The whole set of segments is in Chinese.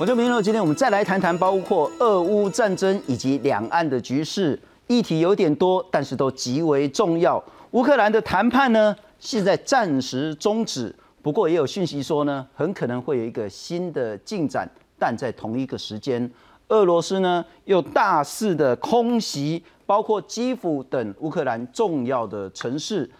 我就明了，今天我们再来谈谈包括俄乌战争以及两岸的局势，议题有点多，但是都极为重要。乌克兰的谈判呢，现在暂时终止，不过也有讯息说呢，很可能会有一个新的进展。但在同一个时间，俄罗斯呢又大肆的空袭，包括基辅等乌克兰重要的城市。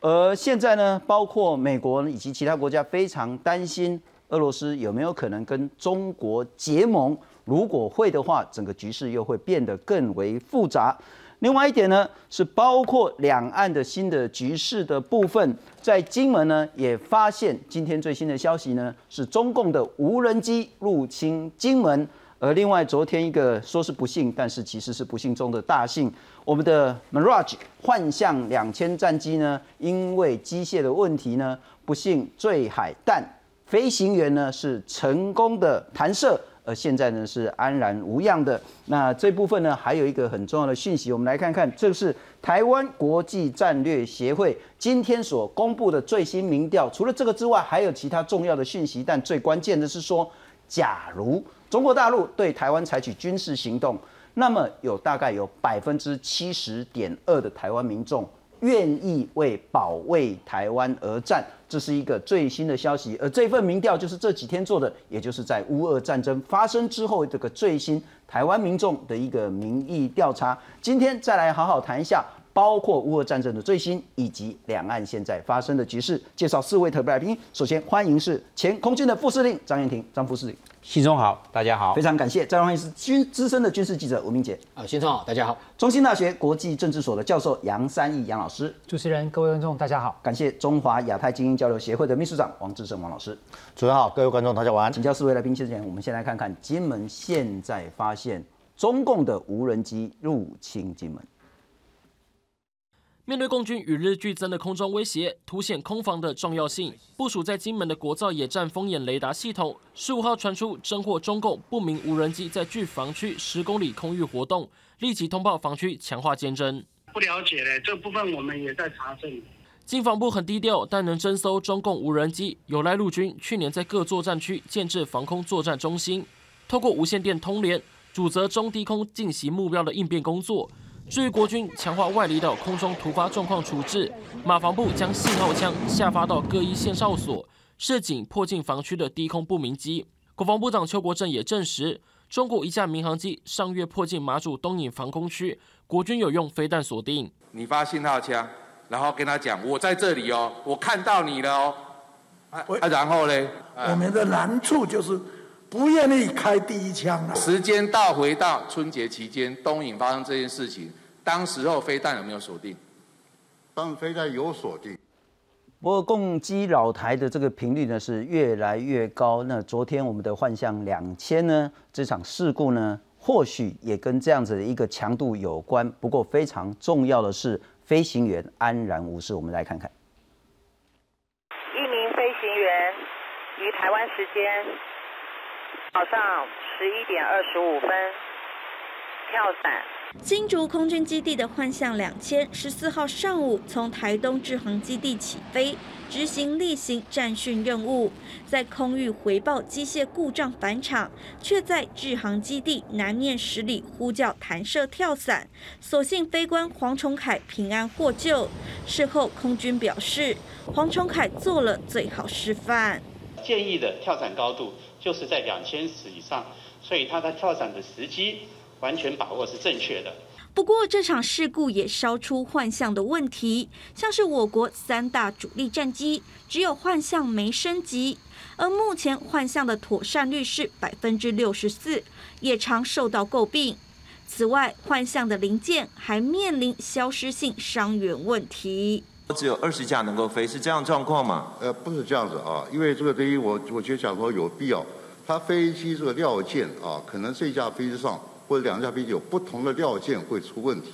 而现在呢，包括美国以及其他国家非常担心。俄罗斯有没有可能跟中国结盟？如果会的话，整个局势又会变得更为复杂。另外一点呢，是包括两岸的新的局势的部分，在金门呢也发现今天最新的消息呢，是中共的无人机入侵金门。而另外昨天一个说是不幸，但是其实是不幸中的大幸，我们的 Mirage 幻象两千战机呢，因为机械的问题呢，不幸坠海，但飞行员呢是成功的弹射，而现在呢是安然无恙的。那这部分呢还有一个很重要的讯息，我们来看看，这是台湾国际战略协会今天所公布的最新民调。除了这个之外，还有其他重要的讯息，但最关键的是说，假如中国大陆对台湾采取军事行动，那么有大概有百分之七十点二的台湾民众。愿意为保卫台湾而战，这是一个最新的消息。而这份民调就是这几天做的，也就是在乌俄战争发生之后这个最新台湾民众的一个民意调查。今天再来好好谈一下，包括乌俄战争的最新以及两岸现在发生的局势。介绍四位特别来宾，首先欢迎是前空军的副司令张彦廷，张副司令。新中好，大家好，非常感谢。再欢迎是军资深的军事记者吴明杰。啊，新中好，大家好。中兴大学国际政治所的教授杨三义杨老师。主持人，各位观众，大家好。感谢中华亚太精英交流协会的秘书长王志胜王老师。主持人好，各位观众，大家晚安。请教四位来宾之前，我们先来看看金门现在发现中共的无人机入侵金门。面对共军与日俱增的空中威胁，凸显空防的重要性。部署在金门的国造野战风眼雷达系统，十五号传出侦获中共不明无人机在距防区十公里空域活动，立即通报防区，强化监侦。不了解嘞，这部分我们也在查证。进防部很低调，但能侦搜中共无人机，有赖陆军去年在各作战区建制防空作战中心，透过无线电通联，主责中低空进行目标的应变工作。至于国军强化外离岛空中突发状况处置，马防部将信号枪下发到各一线哨所，设警迫近防区的低空不明机。国防部长邱国正也证实，中国一架民航机上月迫近马祖东引防空区，国军有用飞弹锁定。你发信号枪，然后跟他讲我在这里哦，我看到你了哦。啊，然后呢？我们的难处就是不愿意开第一枪时间倒，回到春节期间，东引发生这件事情。当时候飞弹有没有锁定？当飞弹有锁定，不过攻击老台的这个频率呢是越来越高。那昨天我们的幻象两千呢这场事故呢，或许也跟这样子的一个强度有关。不过非常重要的是，飞行员安然无事。我们来看看，一名飞行员于台湾时间早上十一点二十五分跳伞。新竹空军基地的幻象两千十四号上午从台东制航基地起飞，执行例行战训任务，在空域回报机械故障返场，却在制航基地南面十里呼叫弹射跳伞，所幸飞官黄崇凯平安获救。事后空军表示，黄崇凯做了最好示范。建议的跳伞高度就是在两千尺以上，所以他的跳伞的时机。完全把握是正确的。不过，这场事故也烧出幻象的问题，像是我国三大主力战机，只有幻象没升级，而目前幻象的妥善率是百分之六十四，也常受到诟病。此外，幻象的零件还面临消失性伤员问题。只有二十架能够飞，是这样状况吗？呃，不是这样子啊，因为这个对于，我我觉得讲说有必要，它飞机这个料件啊，可能这架飞机上。或者两架飞机有不同的料件会出问题，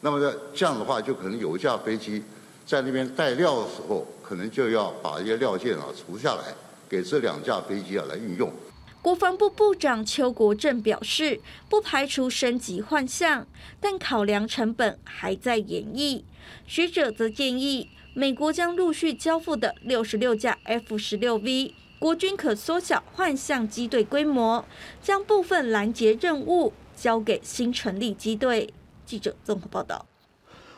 那么这样的话就可能有一架飞机在那边带料的时候，可能就要把一些料件啊除下来，给这两架飞机啊来运用。国防部部长邱国正表示，不排除升级换向，但考量成本还在演绎。学者则建议，美国将陆续交付的六十六架 F 十六 V。国军可缩小幻象机队规模，将部分拦截任务交给新成立机队。记者综合报道。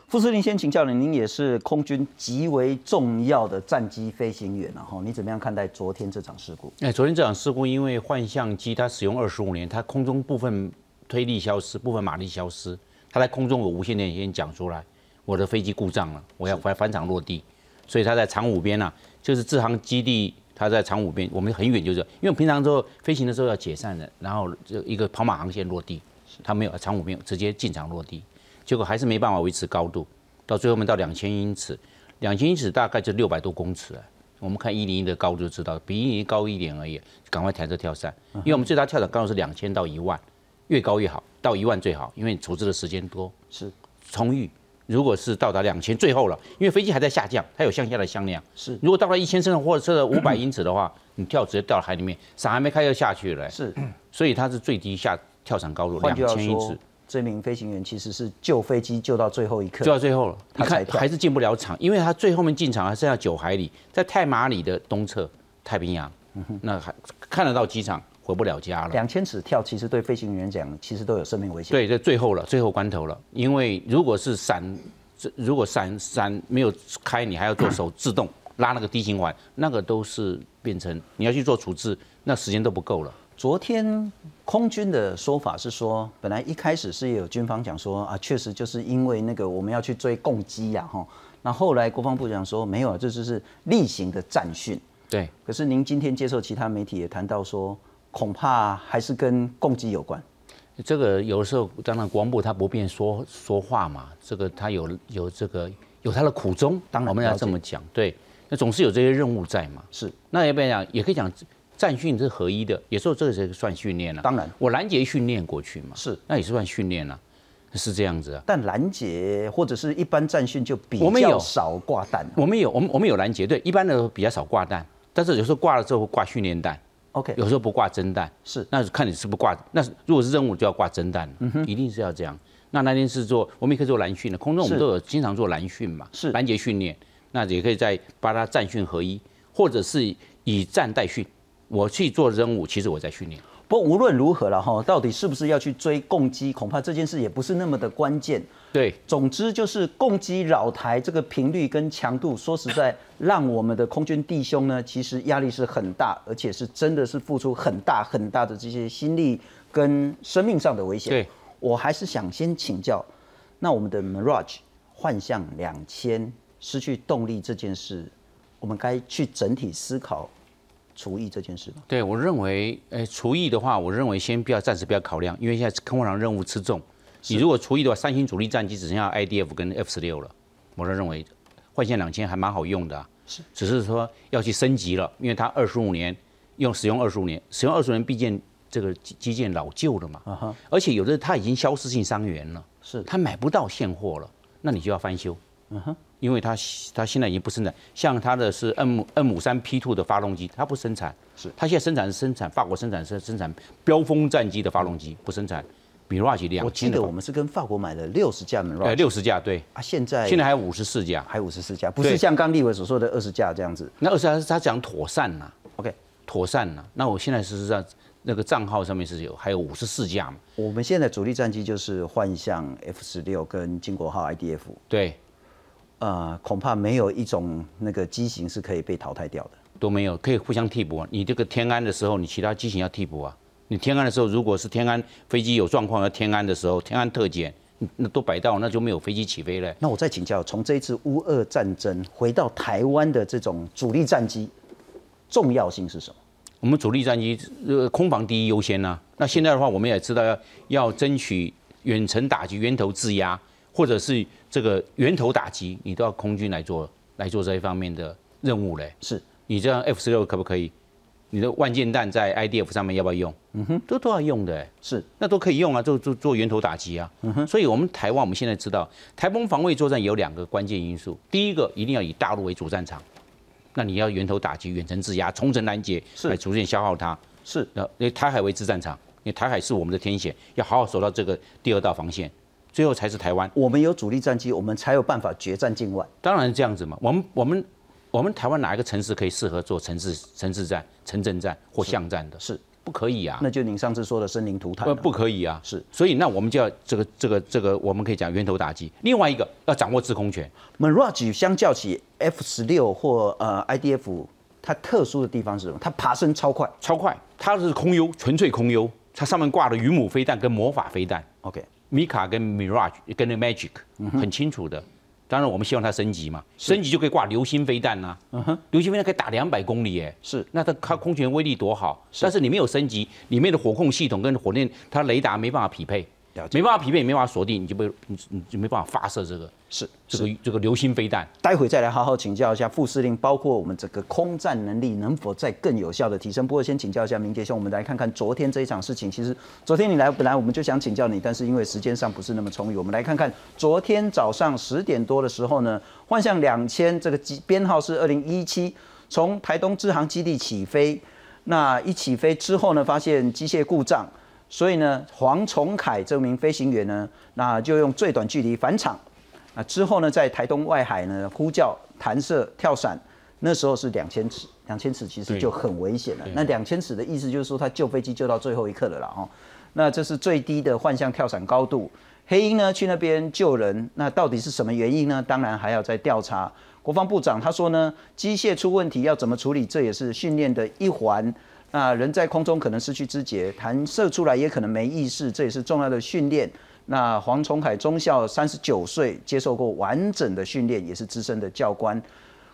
傅司令先请教您，您也是空军极为重要的战机飞行员，然后你怎么样看待昨天这场事故？哎，昨天这场事故，因为幻象机它使用二十五年，它空中部分推力消失，部分马力消失，它在空中有无线电先讲出来，我的飞机故障了，我要返返场落地，所以它在长五边呢，就是制航基地，它在长五边，我们很远就是，因为平常之后飞行的时候要解散的，然后就一个跑马航线落地，它没有长五边直接进场落地。结果还是没办法维持高度，到最后面到两千英尺，两千英尺大概就六百多公尺啊。我们看一零一的高度就知道，比一零一高一点而已，赶快抬着跳伞，因为我们最大跳伞高度是两千到一万，越高越好，到一万最好，因为处置的时间多是充裕。如果是到达两千最后了，因为飞机还在下降，它有向下的向量。是，如果到了一千升或者是五百英尺的话，你跳直接掉到海里面，伞还没开就下去了。是，所以它是最低下跳伞高度两千英尺。这名飞行员其实是救飞机救到最后一刻，救到最后了，他看还是进不了场，因为他最后面进场还剩下九海里，在泰马里的东侧太平洋，那还看得到机场，回不了家了。两千尺跳其实对飞行员讲，其实都有生命危险。对，在最后了，最后关头了，因为如果是闪，如果闪闪没有开，你还要做手自动拉那个低循环，那个都是变成你要去做处置，那时间都不够了。昨天空军的说法是说，本来一开始是有军方讲说啊，确实就是因为那个我们要去追共机呀，哈。那后来国防部长说没有，这就是例行的战训。对。可是您今天接受其他媒体也谈到说，恐怕还是跟供给有关。这个有的时候当然国防部他不便说说话嘛，这个他有有这个有他的苦衷，当然我们要这么讲，对。那总是有这些任务在嘛。是。那要不要讲？也可以讲。战训是合一的，有时候这个是算训练了。当然，我拦截训练过去嘛，是，那也是算训练了，是这样子啊。但拦截或者是一般战训就比较少挂弹。我们有，我们我们有拦截，对，一般的比较少挂弹，但是有时候挂了之后挂训练弹，OK，有时候不挂真弹，是，那看你是不挂，那如果是任务就要挂真弹，嗯哼，一定是要这样。那那天是做，我们也可以做蓝训的，空中我们都有经常做蓝训嘛，是拦截训练，那也可以在把它战训合一，或者是以战代训。我去做任务，其实我在训练。不过无论如何了哈，到底是不是要去追共机，恐怕这件事也不是那么的关键。对，总之就是共机扰台这个频率跟强度，说实在，让我们的空军弟兄呢，其实压力是很大，而且是真的是付出很大很大的这些心力跟生命上的危险。对，我还是想先请教，那我们的 Mirage 幻象两千失去动力这件事，我们该去整体思考。除役这件事吗？对我认为，诶，除役的话，我认为先不要暂时不要考量，因为现在空防任务吃重。你如果厨艺的话，三星主力战机只剩下 IDF 跟 F 十六了，我是认为幻线两千还蛮好用的，是，只是说要去升级了，因为它二十五年用使用二十五年，使用二十五年，毕竟这个机件老旧了嘛，啊哈，而且有的它已经消失性伤员了，是，它买不到现货了，那你就要翻修，嗯哼。因为它它现在已经不生产，像它的是 M M 五三 P two 的发动机，它不生产，是它现在生产是生产法国生产是生产标风战机的发动机，不生产 Mirage 两。我记得我们是跟法国买了六十架 Mirage，六十架对啊，现在现在还有五十四架，还有五十四架，不是像刚立伟所说的二十架这样子。那二十架是他讲妥善呐，OK，妥善呐。那我现在事实上那个账号上面是有还有五十四架嘛。我们现在主力战机就是幻象 F 十六跟金国号 IDF，对。呃，恐怕没有一种那个机型是可以被淘汰掉的，都没有，可以互相替补。啊你这个天安的时候，你其他机型要替补啊。你天安的时候，如果是天安飞机有状况要天安的时候，天安特检，那都摆到，那就没有飞机起飞了。那我再请教，从这一次乌俄战争回到台湾的这种主力战机，重要性是什么？我们主力战机呃空防第一优先呐。那现在的话，我们也知道要要争取远程打击、源头制压，或者是。这个源头打击，你都要空军来做来做这一方面的任务嘞。是你这样 F 十六可不可以？你的万箭弹在 IDF 上面要不要用？嗯哼，都都要用的。是，那都可以用啊，做做做源头打击啊。嗯哼，所以我们台湾我们现在知道，台风防卫作战有两个关键因素。第一个，一定要以大陆为主战场，那你要源头打击、远程制压、重城拦截，来逐渐消耗它。是，那以台海为支战场，因为台海是我们的天险，要好好守到这个第二道防线。最后才是台湾，我们有主力战机，我们才有办法决战境外。当然这样子嘛，我们我们我们台湾哪一个城市可以适合做城市城市战、城镇战或巷战的？是不可以啊？那就您上次说的生灵涂炭呃，，不可以啊。是，所以那我们就要这个这个这个，我们可以讲源头打击。另外一个要掌握制空权，Mirage 相较起 F 十六或呃 IDF，它特殊的地方是什么？它爬升超快。超快，它是空优，纯粹空优，它上面挂的鱼母飞弹跟魔法飞弹 OK，米卡跟 Mirage 跟那 Magic 很清楚的。当然，我们希望它升级嘛，升级就可以挂流星飞弹呐、嗯哼，流星飞弹可以打两百公里，耶，是，那它它空权威力多好，但是你没有升级，里面的火控系统跟火箭它雷达没办法匹配，没办法匹配，没办法锁定，你就被你你就没办法发射这个是这个这个流星飞弹。待会再来好好请教一下副司令，包括我们整个空战能力能否再更有效的提升。不过先请教一下明杰兄，我们来看看昨天这一场事情。其实昨天你来，本来我们就想请教你，但是因为时间上不是那么充裕，我们来看看昨天早上十点多的时候呢，幻象两千这个机编号是二零一七，从台东支航基地起飞，那一起飞之后呢，发现机械故障。所以呢，黄崇凯这名飞行员呢，那就用最短距离返场。那之后呢，在台东外海呢呼叫弹射跳伞，那时候是两千尺，两千尺其实就很危险了。那两千尺的意思就是说，他救飞机救到最后一刻了啦哦。那这是最低的幻象跳伞高度。黑鹰呢去那边救人，那到底是什么原因呢？当然还要再调查。国防部长他说呢，机械出问题要怎么处理，这也是训练的一环。那人在空中可能失去知觉，弹射出来也可能没意识，这也是重要的训练。那黄崇凯中校三十九岁，接受过完整的训练，也是资深的教官。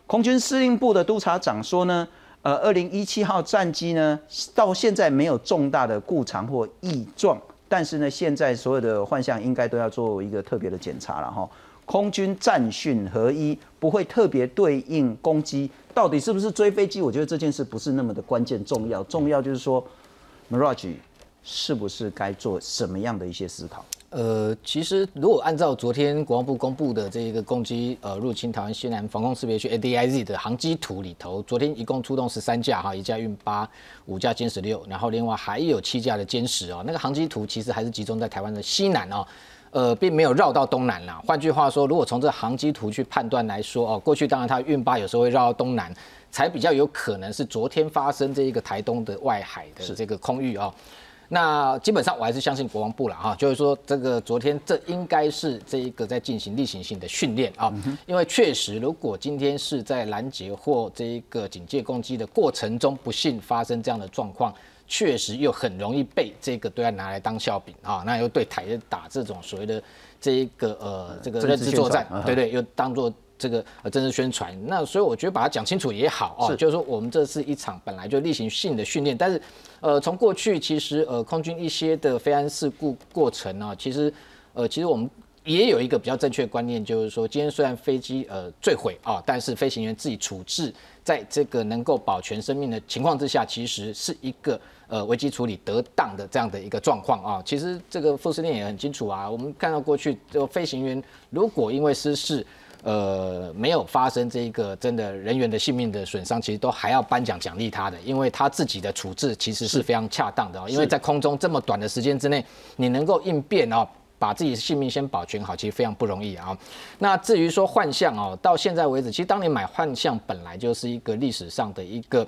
空军司令部的督察长说呢，呃，二零一七号战机呢，到现在没有重大的故障或异状，但是呢，现在所有的幻象应该都要做一个特别的检查了哈。空军战训合一，不会特别对应攻击，到底是不是追飞机？我觉得这件事不是那么的关键重要，重要就是说，Mirage 是不是该做什么样的一些思考？呃，其实如果按照昨天国防部公布的这一个攻击呃入侵台湾西南防空识别区 ADIZ 的航机图里头，昨天一共出动十三架哈，一架运八，五架歼十六，然后另外还有七架的歼十哦。那个航机图其实还是集中在台湾的西南哦，呃，并没有绕到东南啦。换句话说，如果从这航机图去判断来说哦，过去当然它运八有时候会绕到东南，才比较有可能是昨天发生这一个台东的外海的这个空域哦。那基本上我还是相信国防部了哈，就是说这个昨天这应该是这一个在进行例行性的训练啊，因为确实如果今天是在拦截或这一个警戒攻击的过程中不幸发生这样的状况，确实又很容易被这个对岸拿来当笑柄啊，那又对台打这种所谓的这一个呃这个认知作战，对对，又当做。这个呃政治宣传，那所以我觉得把它讲清楚也好哦，就是说我们这是一场本来就例行性的训练，但是呃从过去其实呃空军一些的飞安事故过程呢，其实呃其实我们也有一个比较正确的观念，就是说今天虽然飞机呃坠毁啊，但是飞行员自己处置在这个能够保全生命的情况之下，其实是一个呃危机处理得当的这样的一个状况啊。其实这个副司令也很清楚啊，我们看到过去这个飞行员如果因为失事。呃，没有发生这一个真的人员的性命的损伤，其实都还要颁奖奖励他的，因为他自己的处置其实是非常恰当的哦。因为在空中这么短的时间之内，你能够应变哦，把自己的性命先保全好，其实非常不容易啊。那至于说幻象哦，到现在为止，其实当年买幻象本来就是一个历史上的一个。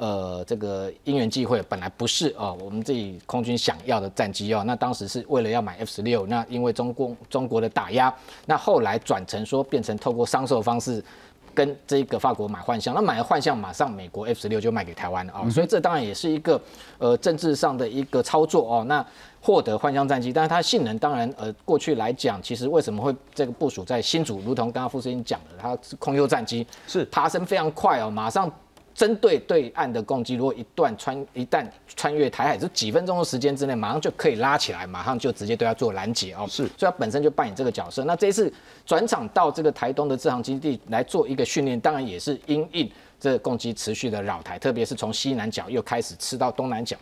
呃，这个因缘际会本来不是哦，我们自己空军想要的战机哦，那当时是为了要买 F 十六，那因为中共中国的打压，那后来转成说变成透过商售方式跟这个法国买幻象，那买了幻象，马上美国 F 十六就卖给台湾了哦，所以这当然也是一个呃政治上的一个操作哦，那获得幻象战机，但是它性能当然呃过去来讲，其实为什么会这个部署在新竹，如同刚刚傅司令讲的，它是空优战机，是爬升非常快哦，马上。针对对岸的攻击，如果一段穿一旦穿越台海，就几分钟的时间之内，马上就可以拉起来，马上就直接对它做拦截哦。是，所以它本身就扮演这个角色。那这一次转场到这个台东的制航基地来做一个训练，当然也是因应这个攻击持续的扰台，特别是从西南角又开始吃到东南角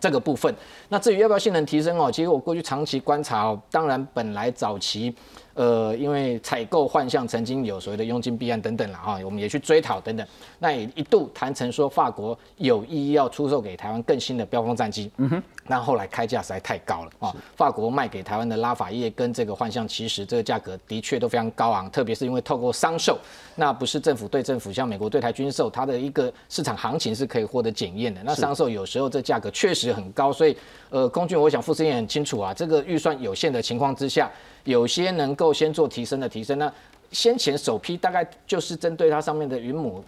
这个部分。那至于要不要性能提升哦，其实我过去长期观察哦，当然本来早期。呃，因为采购换向曾经有所谓的佣金弊案等等了哈，我们也去追讨等等，那也一度谈成说法国有意要出售给台湾更新的标风战机，嗯哼，那后来开价实在太高了啊，法国卖给台湾的拉法叶跟这个幻象，其实这个价格的确都非常高昂，特别是因为透过商售，那不是政府对政府，像美国对台军售，它的一个市场行情是可以获得检验的，那商售有时候这价格确实很高，所以呃，工具我想傅司也很清楚啊，这个预算有限的情况之下。有些能够先做提升的提升，那先前首批大概就是针对它上面的云母，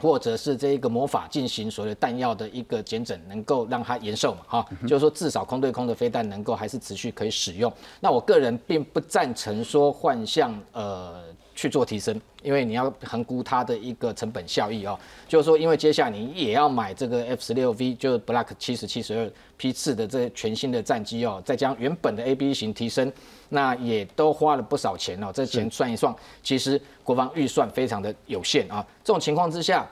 或者是这一个魔法进行所谓弹药的一个减整，能够让它延寿嘛，哈，就是说至少空对空的飞弹能够还是持续可以使用。那我个人并不赞成说换向呃去做提升。因为你要衡估它的一个成本效益哦，就是说，因为接下来你也要买这个 F 十六 V，就是 Block 七十七十二批次的这全新的战机哦，再将原本的 A B 型提升，那也都花了不少钱哦。这钱算一算，其实国防预算非常的有限啊。这种情况之下，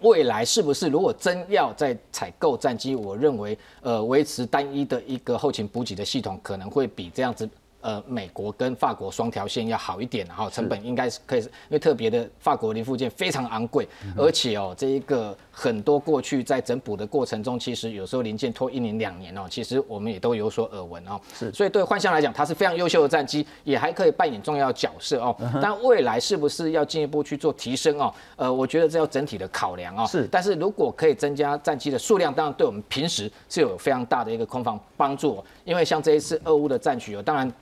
未来是不是如果真要再采购战机，我认为呃维持单一的一个后勤补给的系统，可能会比这样子。呃，美国跟法国双条线要好一点，然后成本应该是可以，因为特别的法国零附件非常昂贵，而且哦，这一个很多过去在整补的过程中，其实有时候零件拖一年两年哦，其实我们也都有所耳闻哦。是，所以对幻象来讲，它是非常优秀的战机，也还可以扮演重要角色哦。但未来是不是要进一步去做提升哦？呃，我觉得这要整体的考量哦。是，但是如果可以增加战机的数量，当然对我们平时是有非常大的一个空防帮助，因为像这一次俄乌的战局哦，当然。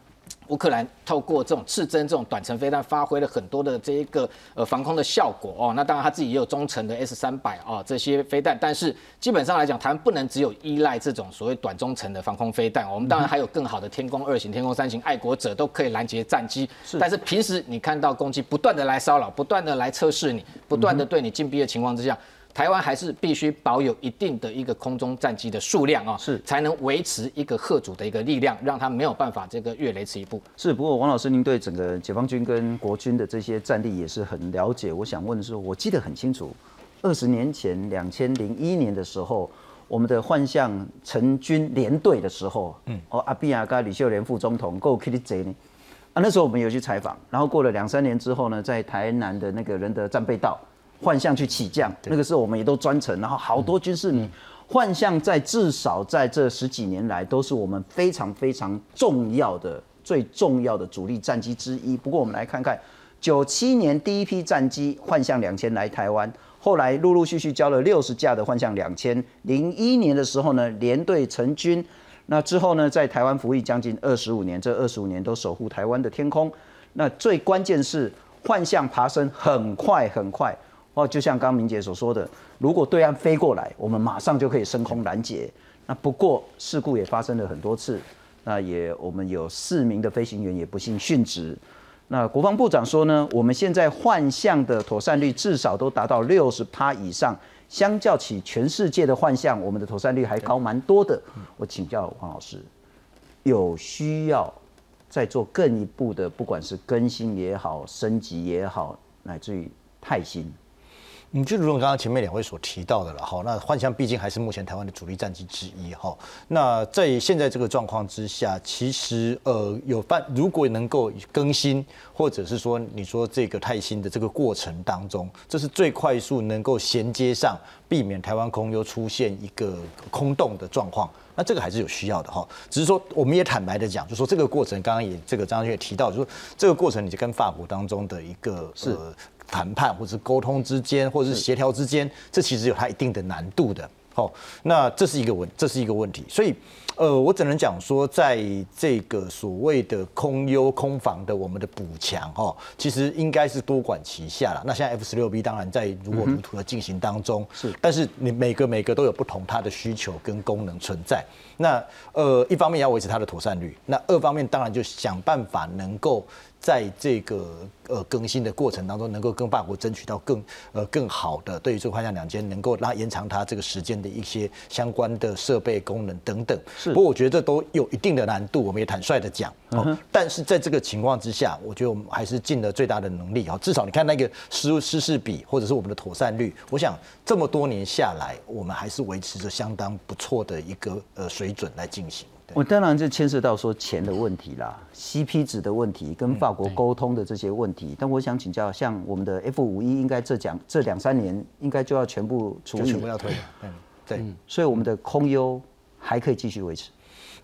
乌克兰透过这种刺针、这种短程飞弹，发挥了很多的这一个呃防空的效果哦。那当然他自己也有中程的 S 三百啊这些飞弹，但是基本上来讲，台湾不能只有依赖这种所谓短中程的防空飞弹。我们当然还有更好的天宫二型、天宫三型，爱国者都可以拦截战机。但是平时你看到攻击不断的来骚扰，不断的来测试你，不断的对你禁闭的情况之下。台湾还是必须保有一定的一个空中战机的数量啊，是才能维持一个贺主的一个力量，让他没有办法这个越雷池一步。是，不过王老师，您对整个解放军跟国军的这些战力也是很了解。我想问的是，我记得很清楚，二十年前，两千零一年的时候，我们的幻象成军连队的时候，嗯，哦，阿比亚跟李秀莲副总统够 K 的贼呢，啊，那时候我们有去采访，然后过了两三年之后呢，在台南的那个仁德战备道。幻象去起降，那个时候我们也都专程，然后好多军事迷。幻象在至少在这十几年来，都是我们非常非常重要的、最重要的主力战机之一。不过我们来看看，九七年第一批战机幻象两千来台湾，后来陆陆续续交了六十架的幻象两千。零一年的时候呢，连队成军，那之后呢，在台湾服役将近二十五年，这二十五年都守护台湾的天空。那最关键是幻象爬升很快很快。哦，就像刚明杰所说的，如果对岸飞过来，我们马上就可以升空拦截。那不过事故也发生了很多次，那也我们有四名的飞行员也不幸殉职。那国防部长说呢，我们现在幻象的妥善率至少都达到六十趴以上，相较起全世界的幻象，我们的妥善率还高蛮多的。我请教黄老师，有需要再做更一步的，不管是更新也好、升级也好，乃至于泰新。嗯，就如同刚刚前面两位所提到的了哈，那幻象毕竟还是目前台湾的主力战机之一哈。那在现在这个状况之下，其实呃有办如果能够更新，或者是说你说这个泰新的这个过程当中，这是最快速能够衔接上，避免台湾空优出现一个空洞的状况，那这个还是有需要的哈。只是说我们也坦白的讲，就说这个过程刚刚也这个张军也提到，就说这个过程你就跟法国当中的一个是。谈判或者沟通之间，或者是协调之间，这其实有它一定的难度的。好，那这是一个问，这是一个问题。所以，呃，我只能讲说，在这个所谓的空优空防的我们的补强，哈，其实应该是多管齐下了。那现在 F 十六 B 当然在如火如荼的进行当中，是，但是你每个每个都有不同它的需求跟功能存在。那呃，一方面要维持它的妥善率，那二方面当然就想办法能够。在这个呃更新的过程当中，能够跟法国争取到更呃更好的对于这个幻象两千能够拉延长它这个时间的一些相关的设备功能等等。是，不过我觉得这都有一定的难度，我们也坦率的讲。嗯但是在这个情况之下，我觉得我们还是尽了最大的能力啊。至少你看那个失失事比，或者是我们的妥善率，我想这么多年下来，我们还是维持着相当不错的一个呃水准来进行。我当然就牵涉到说钱的问题啦，CP 值的问题，跟法国沟通的这些问题。但我想请教，像我们的 F 五一，应该这讲这两三年应该就要全部处理，全部要退了。嗯，对。所以我们的空优还可以继续维持。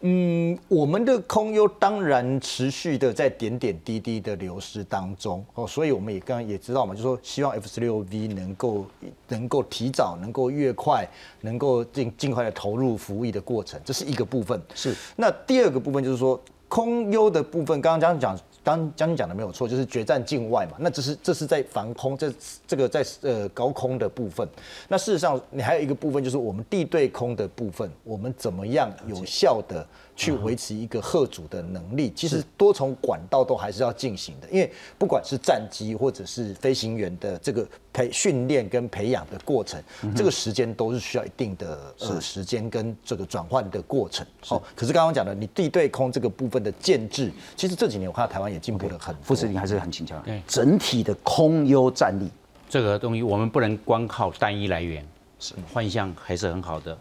嗯，我们的空优当然持续的在点点滴滴的流失当中哦，所以我们也刚刚也知道嘛，就说希望 F 十六 V 能够能够提早，能够越快，能够尽尽快的投入服役的过程，这是一个部分。是。那第二个部分就是说空优的部分，刚刚讲讲，刚将军讲的没有错，就是决战境外嘛，那只是这是在防空，这这个在呃高空的部分。那事实上，你还有一个部分就是我们地对空的部分，我们怎么样有效的。去维持一个贺主的能力，其实多重管道都还是要进行的，因为不管是战机或者是飞行员的这个培训练跟培养的过程，这个时间都是需要一定的呃时间跟这个转换的过程。好，可是刚刚讲的，你地对空这个部分的建制，其实这几年我看到台湾也进步了很。副司令还是很紧张，对。整体的空优战力，这个东西我们不能光靠单一来源，是。幻象还是很好的，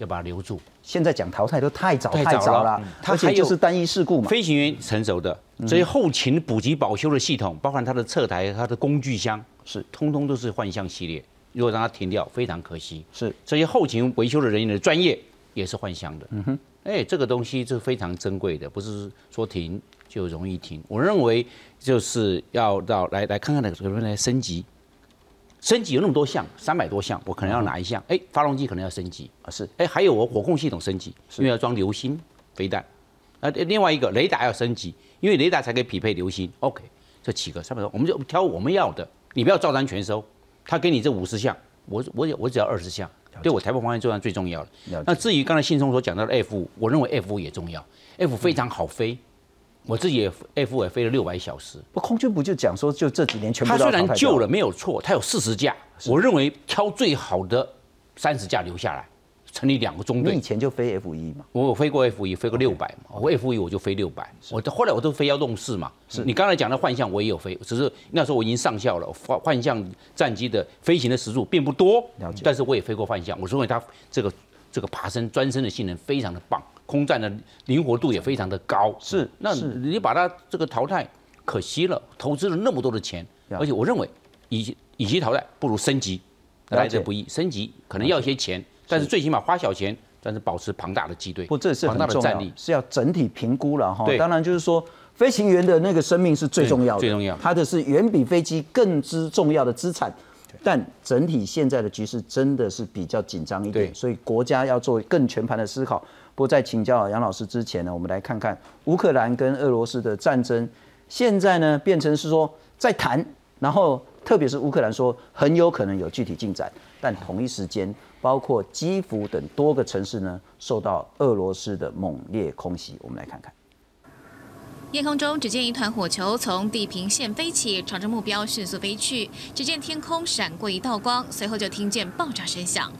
要把它留住。现在讲淘汰都太早太早了，而且就是单一事故嘛。飞行员成熟的，所以后勤补给保修的系统，包括它的侧台、它的工具箱，是通通都是幻象系列。如果让它停掉，非常可惜。是这些后勤维修的人员的专业也是幻象的。嗯哼，哎，这个东西是非常珍贵的，不是说停就容易停。我认为就是要到来来看看那个能不能升级。升级有那么多项，三百多项，我可能要哪一项。哎，发动机可能要升级啊，是。哎，还有我火控系统升级，因为要装流星飞弹。啊，另外一个雷达要升级，因为雷达才可以匹配流星。OK，这几个三百多，我们就挑我们要的，你不要照单全收。他给你这五十项，我我我只要二十项，对我台湾方面作战最重要的。那至于刚才信聪所讲到的 F 五，我认为 F 五也重要，F 非常好飞。我自己也 F 也飞了六百小时，不空军不就讲说就这几年全部他虽然救了没有错，他有四十架，我认为挑最好的三十架留下来，成立两个中队。你以前就飞 F 一嘛？我飞过 F 一，飞过六百嘛。我 F 一我就飞六百，我后来我都飞幺洞四嘛。是你刚才讲的幻象，我也有飞，只是那时候我已经上校了，幻幻象战机的飞行的时速并不多，但是我也飞过幻象，我认为它这个这个爬升专升的性能非常的棒。空战的灵活度也非常的高，是，那你把它这个淘汰，可惜了，投资了那么多的钱，而且我认为，以以及淘汰不如升级来者不易，升级可能要一些钱，但是最起码花小钱，但是保持庞大的机队，不，这是庞大的战力，是要整体评估了哈。当然就是说，飞行员的那个生命是最重要的，最重要，他的是远比飞机更之重要的资产。但整体现在的局势真的是比较紧张一点，所以国家要做更全盘的思考。不过在请教杨老师之前呢，我们来看看乌克兰跟俄罗斯的战争，现在呢变成是说在谈，然后特别是乌克兰说很有可能有具体进展，但同一时间，包括基辅等多个城市呢受到俄罗斯的猛烈空袭。我们来看看。夜空中，只见一团火球从地平线飞起，朝着目标迅速飞去。只见天空闪过一道光，随后就听见爆炸声响。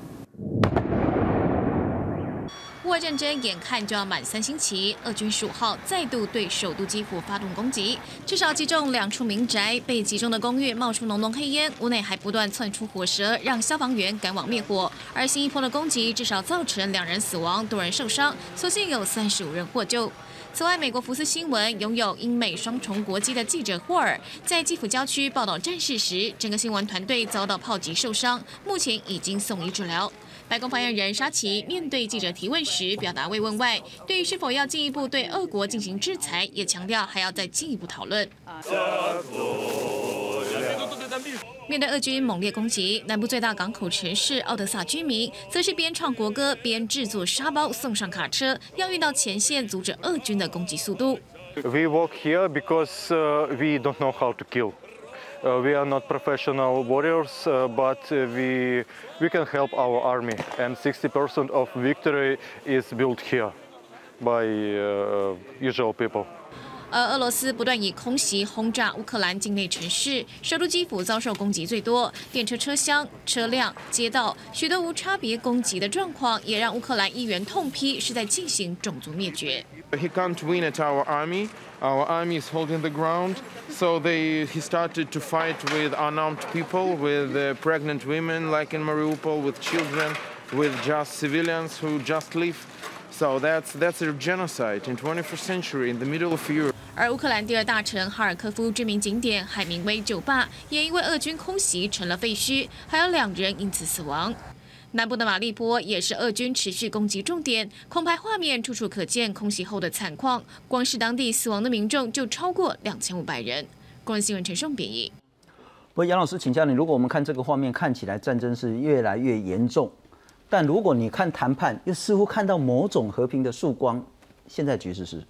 乌俄战争眼看就要满三星期，俄军十五号再度对首都基辅发动攻击，至少击中两处民宅，被击中的公寓冒出浓浓黑烟，屋内还不断窜出火舌，让消防员赶往灭火。而新一波的攻击至少造成两人死亡，多人受伤，所幸有三十五人获救。此外，美国福斯新闻拥有英美双重国籍的记者霍尔在基辅郊区报道战事时，整个新闻团队遭到炮击受伤，目前已经送医治疗。白宫发言人沙奇面对记者提问时表达慰问外，对于是否要进一步对俄国进行制裁，也强调还要再进一步讨论。面对俄军猛烈攻击，南部最大港口城市奥德萨居民则是边唱国歌边制作沙包送上卡车，要运到前线阻止俄军的攻击速度。We work here because we don't know how to kill. We are not professional warriors, but we we can help our army. And 60% of victory is built here by usual people. 而俄罗斯不断以空袭轰炸乌克兰境内城市，首都基辅遭受攻击最多，电车车厢、车辆、街道许多无差别攻击的状况，也让乌克兰议员痛批是在进行种族灭绝。He can't win at our army. Our army is holding the ground. So they he started to fight with unarmed people, with pregnant women, like in Mariupol, with children, with just civilians who just live. So that's that's a genocide in 21st century in the middle of Europe. 而乌克兰第二大城哈尔科夫知名景点海明威酒吧也因为俄军空袭成了废墟，还有两人因此死亡。南部的马利波也是俄军持续攻击重点，空拍画面处处可见空袭后的惨况，光是当地死亡的民众就超过两千五百人。公人新闻陈胜编译。不过杨老师请教你，如果我们看这个画面，看起来战争是越来越严重，但如果你看谈判，又似乎看到某种和平的曙光。现在局势是，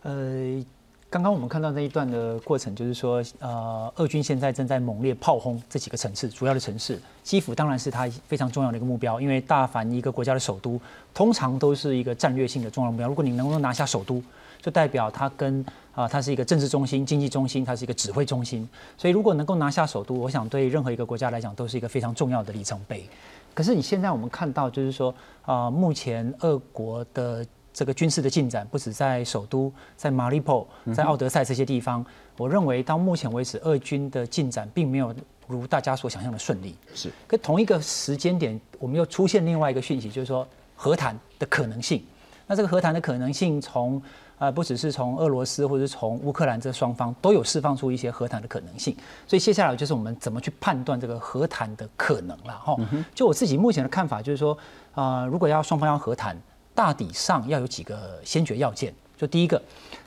呃。刚刚我们看到那一段的过程，就是说，呃，俄军现在正在猛烈炮轰这几个城市，主要的城市。基辅当然是它非常重要的一个目标，因为大凡一个国家的首都，通常都是一个战略性的重要目标。如果你能够拿下首都，就代表它跟啊，它是一个政治中心、经济中心，它是一个指挥中心。所以，如果能够拿下首都，我想对任何一个国家来讲都是一个非常重要的里程碑。可是，你现在我们看到，就是说，啊，目前俄国的。这个军事的进展不止在首都，在马里波，在奥德赛这些地方。我认为到目前为止，俄军的进展并没有如大家所想象的顺利。是，可同一个时间点，我们又出现另外一个讯息，就是说和谈的可能性。那这个和谈的可能性，从呃不只是从俄罗斯或者是从乌克兰这双方都有释放出一些和谈的可能性。所以接下来就是我们怎么去判断这个和谈的可能了哈。就我自己目前的看法，就是说啊，如果要双方要和谈。大体上要有几个先决要件，就第一个，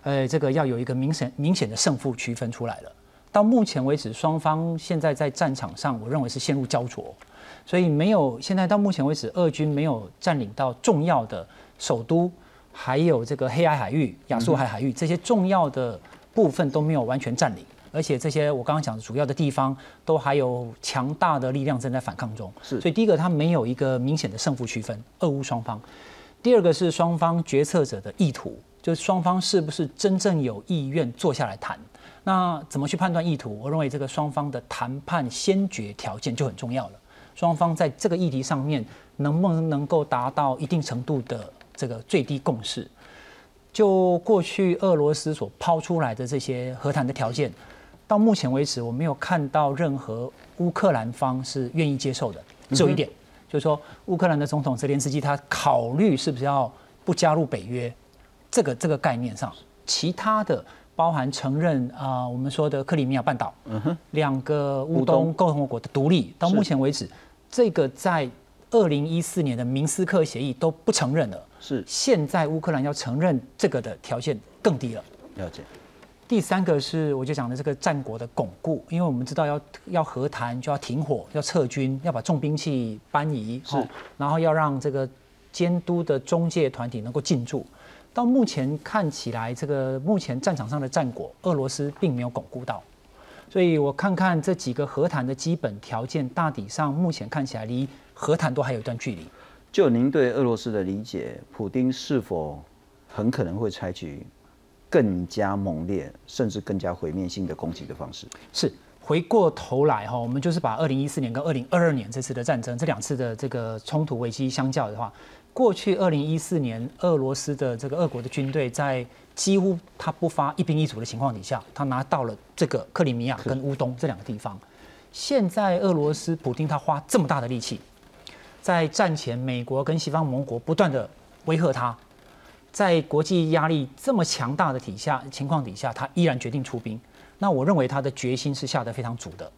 呃，这个要有一个明显明显的胜负区分出来了。到目前为止，双方现在在战场上，我认为是陷入焦灼，所以没有现在到目前为止，俄军没有占领到重要的首都，还有这个黑海海域、亚速海海域这些重要的部分都没有完全占领，而且这些我刚刚讲的主要的地方都还有强大的力量正在反抗中。是，所以第一个，它没有一个明显的胜负区分，俄乌双方。第二个是双方决策者的意图，就是双方是不是真正有意愿坐下来谈。那怎么去判断意图？我认为这个双方的谈判先决条件就很重要了。双方在这个议题上面能不能能够达到一定程度的这个最低共识？就过去俄罗斯所抛出来的这些和谈的条件，到目前为止我没有看到任何乌克兰方是愿意接受的。只有一点。就是说，乌克兰的总统泽连斯基他考虑是不是要不加入北约，这个这个概念上，其他的包含承认啊，我们说的克里米亚半岛，嗯哼，两个乌东共和国的独立，到目前为止，这个在二零一四年的明斯克协议都不承认了，是。现在乌克兰要承认这个的条件更低了，了解。第三个是我就讲的这个战果的巩固，因为我们知道要要和谈就要停火，要撤军，要把重兵器搬移，是，然后要让这个监督的中介团体能够进驻。到目前看起来，这个目前战场上的战果，俄罗斯并没有巩固到，所以我看看这几个和谈的基本条件，大体上目前看起来离和谈都还有一段距离。就您对俄罗斯的理解，普京是否很可能会采取？更加猛烈，甚至更加毁灭性的攻击的方式是回过头来哈，我们就是把二零一四年跟二零二二年这次的战争这两次的这个冲突危机相较的话，过去二零一四年俄罗斯的这个俄国的军队在几乎他不发一兵一卒的情况底下，他拿到了这个克里米亚跟乌东这两个地方。现在俄罗斯普京他花这么大的力气，在战前美国跟西方盟国不断的威吓他。在国际压力这么强大的底下情况底下，他依然决定出兵。那我认为他的决心是下得非常足的，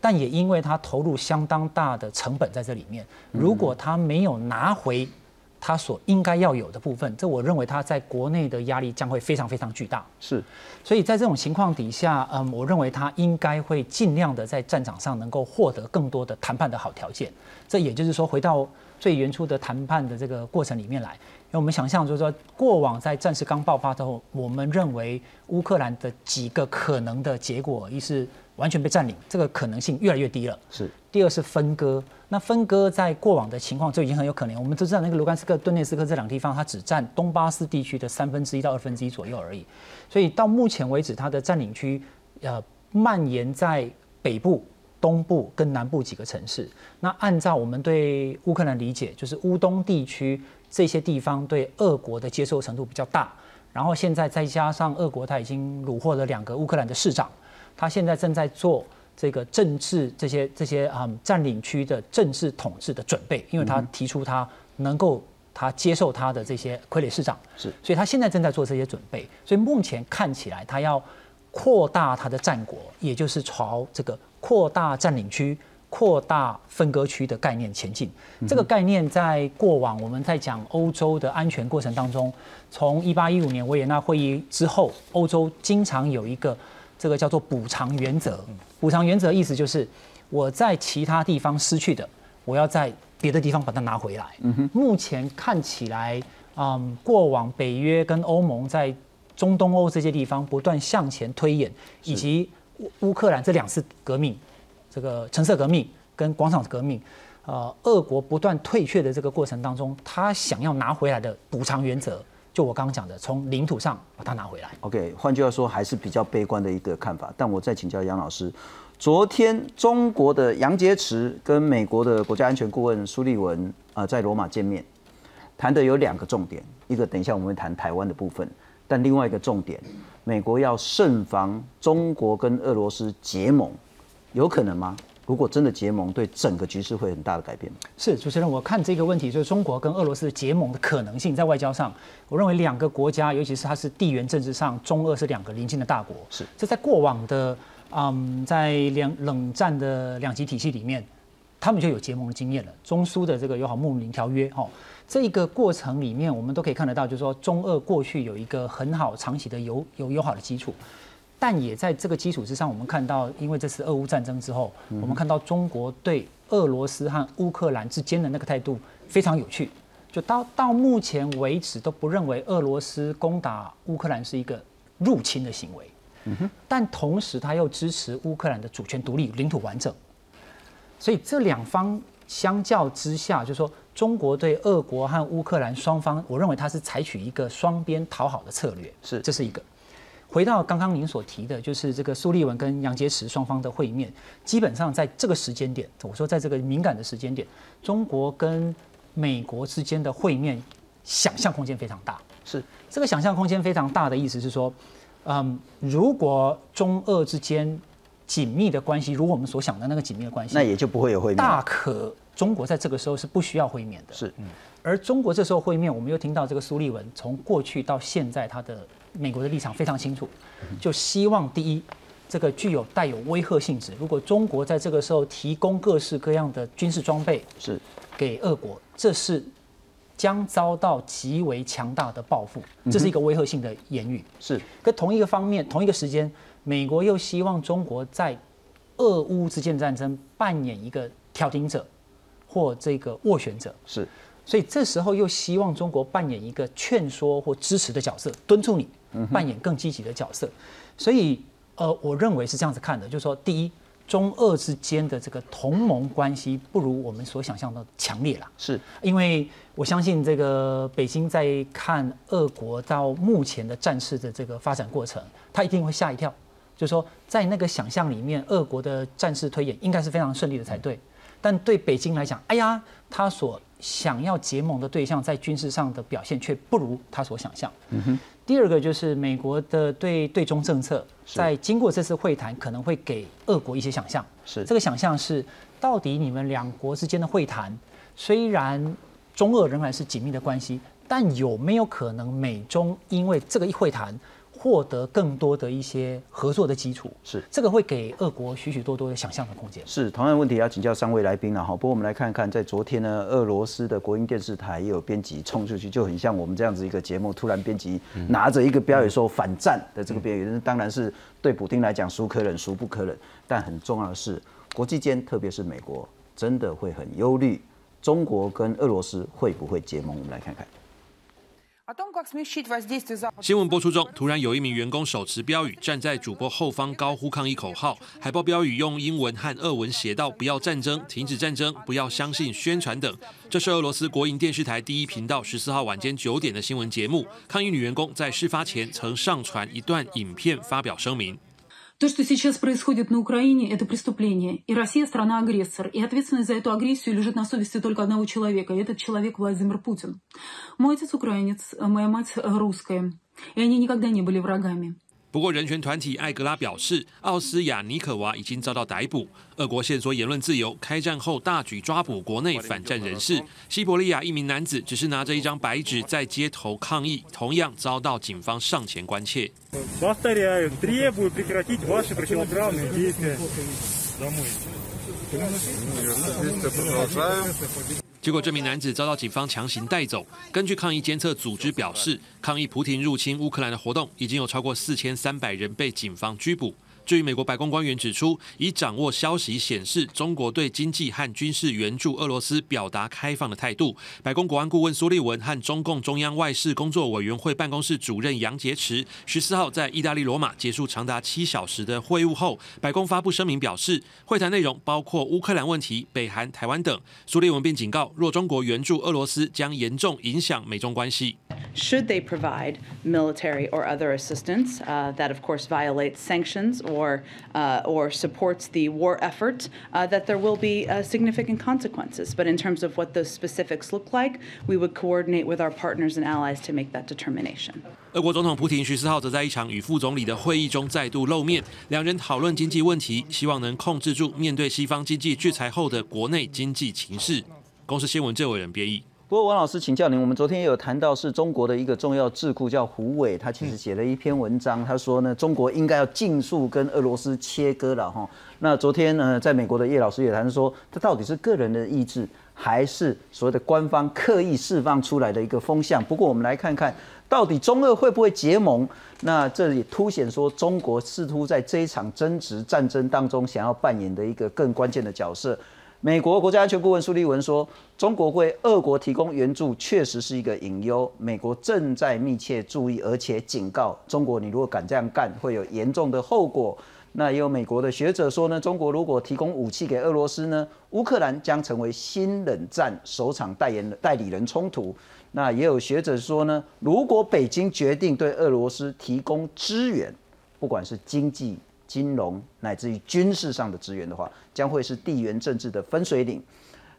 但也因为他投入相当大的成本在这里面。如果他没有拿回他所应该要有的部分，这我认为他在国内的压力将会非常非常巨大。是，所以在这种情况底下，嗯，我认为他应该会尽量的在战场上能够获得更多的谈判的好条件。这也就是说，回到最原初的谈判的这个过程里面来。因为我们想象，就是说，过往在战事刚爆发之后，我们认为乌克兰的几个可能的结果，一是完全被占领，这个可能性越来越低了。是。第二是分割，那分割在过往的情况就已经很有可能。我们都知道，那个卢甘斯克、顿涅斯克这两个地方，它只占东巴斯地区的三分之一到二分之一左右而已。所以到目前为止，它的占领区呃蔓延在北部、东部跟南部几个城市。那按照我们对乌克兰理解，就是乌东地区。这些地方对俄国的接受程度比较大，然后现在再加上俄国他已经虏获了两个乌克兰的市长，他现在正在做这个政治这些这些啊占领区的政治统治的准备，因为他提出他能够他接受他的这些傀儡市长，是，所以他现在正在做这些准备。所以目前看起来，他要扩大他的战果，也就是朝这个扩大占领区、扩大分割区的概念前进。这个概念在过往我们在讲欧洲的安全过程当中，从一八一五年维也纳会议之后，欧洲经常有一个这个叫做补偿原则。补偿原则意思就是我在其他地方失去的，我要在别的地方把它拿回来。目前看起来，嗯，过往北约跟欧盟在中东欧这些地方不断向前推演，以及乌乌克兰这两次革命，这个橙色革命跟广场革命，呃，俄国不断退却的这个过程当中，他想要拿回来的补偿原则，就我刚刚讲的，从领土上把它拿回来。OK，换句话说，还是比较悲观的一个看法。但我再请教杨老师，昨天中国的杨洁篪跟美国的国家安全顾问苏利文啊、在罗马见面，谈的有两个重点，一个等一下我们会谈台湾的部分，但另外一个重点，美国要慎防中国跟俄罗斯结盟，有可能吗？如果真的结盟，对整个局势会很大的改变吗？是主持人，我看这个问题就是中国跟俄罗斯结盟的可能性，在外交上，我认为两个国家，尤其是它是地缘政治上，中俄是两个邻近的大国，是这在过往的嗯，在两冷战的两极体系里面，他们就有结盟的经验了。中苏的这个友好睦邻条约，哈、这个过程里面，我们都可以看得到，就是说中俄过去有一个很好长期的友友友好的基础。但也在这个基础之上，我们看到，因为这次俄乌战争之后，我们看到中国对俄罗斯和乌克兰之间的那个态度非常有趣。就到到目前为止都不认为俄罗斯攻打乌克兰是一个入侵的行为，但同时他又支持乌克兰的主权独立、领土完整。所以这两方相较之下，就是说中国对俄国和乌克兰双方，我认为他是采取一个双边讨好的策略，是这是一个。回到刚刚您所提的，就是这个苏立文跟杨洁篪双方的会面，基本上在这个时间点，我说在这个敏感的时间点，中国跟美国之间的会面，想象空间非常大。是这个想象空间非常大的意思是说，嗯，如果中俄之间紧密的关系，如我们所想的那个紧密的关系，那也就不会有会面。大可中国在这个时候是不需要会面的。是，而中国这时候会面，我们又听到这个苏立文从过去到现在，他的美国的立场非常清楚，就希望第一，这个具有带有威吓性质。如果中国在这个时候提供各式各样的军事装备是给俄国，这是将遭到极为强大的报复，这是一个威吓性的言语。是，跟同一个方面，同一个时间，美国又希望中国在俄乌之间的战争扮演一个调停者或这个斡旋者。是，所以这时候又希望中国扮演一个劝说或支持的角色，敦促你扮演更积极的角色。所以，呃，我认为是这样子看的，就是说，第一，中俄之间的这个同盟关系不如我们所想象的强烈啦。是因为我相信这个北京在看俄国到目前的战事的这个发展过程，他一定会吓一跳，就是说在那个想象里面，俄国的战事推演应该是非常顺利的才对。但对北京来讲，哎呀，他所想要结盟的对象在军事上的表现却不如他所想象。第二个就是美国的对对中政策，在经过这次会谈，可能会给俄国一些想象。是这个想象是，到底你们两国之间的会谈，虽然中俄仍然是紧密的关系，但有没有可能美中因为这个一会谈，获得更多的一些合作的基础？是这个会给俄国许许多多的想象的空间。是同样的问题要请教三位来宾了哈。不过我们来看看，在昨天呢，俄罗斯的国营电视台也有编辑冲出去，就很像我们这样子一个节目，突然编辑拿着一个标语说反战的这个标语，那当然是对普京来讲孰可忍孰不可忍。但很重要的是，国际间特别是美国真的会很忧虑中国跟俄罗斯会不会结盟。我们来看看。新闻播出中，突然有一名员工手持标语站在主播后方高呼抗议口号，海报标语用英文和俄文写道“不要战争，停止战争，不要相信宣传”等。这是俄罗斯国营电视台第一频道十四号晚间九点的新闻节目。抗议女员工在事发前曾上传一段影片发表声明。То, что сейчас происходит на Украине, это преступление. И Россия страна-агрессор. И ответственность за эту агрессию лежит на совести только одного человека. И этот человек Владимир Путин. Мой отец украинец, моя мать русская. И они никогда не были врагами. 不过，人权团体艾格拉表示，奥斯亚尼可娃已经遭到逮捕。俄国限缩言论自由，开战后大举抓捕国内反战人士。西伯利亚一名男子只是拿着一张白纸在街头抗议，同样遭到警方上前关切。结果，这名男子遭到警方强行带走。根据抗议监测组织表示，抗议普廷入侵乌克兰的活动已经有超过四千三百人被警方拘捕。至于美国白宫官员指出，已掌握消息显示，中国对经济和军事援助俄罗斯表达开放的态度。白宫国安顾问苏利文和中共中央外事工作委员会办公室主任杨洁篪十四号在意大利罗马结束长达七小时的会晤后，白宫发布声明表示，会谈内容包括乌克兰问题、北韩、台湾等。苏利文并警告，若中国援助俄罗斯，将严重影响美中关系。Should they provide military or other assistance that, of course, violates sanctions? or uh, or supports the war effort, uh, that there will be uh, significant consequences. But in terms of what those specifics look like, we would coordinate with our partners and allies to make that determination. 俄国总统普廷十四号则在一场与副总理的会议中再度露面，两人讨论经济问题，希望能控制住面对西方经济制裁后的国内经济情势。公司新闻这位人编译。 不过王老师请教您，我们昨天也有谈到，是中国的一个重要智库叫胡伟，他其实写了一篇文章，他说呢，中国应该要尽速跟俄罗斯切割了哈。那昨天呢，在美国的叶老师也谈说，这到底是个人的意志，还是所谓的官方刻意释放出来的一个风向？不过我们来看看到底中俄会不会结盟？那这里凸显说，中国试图在这一场争执战争当中，想要扮演的一个更关键的角色。美国国家安全顾问苏利文说：“中国为俄国提供援助确实是一个隐忧，美国正在密切注意，而且警告中国，你如果敢这样干，会有严重的后果。”那也有美国的学者说呢，中国如果提供武器给俄罗斯呢，乌克兰将成为新冷战首场代言代理人冲突。那也有学者说呢，如果北京决定对俄罗斯提供支援，不管是经济，金融乃至于军事上的支援的话，将会是地缘政治的分水岭。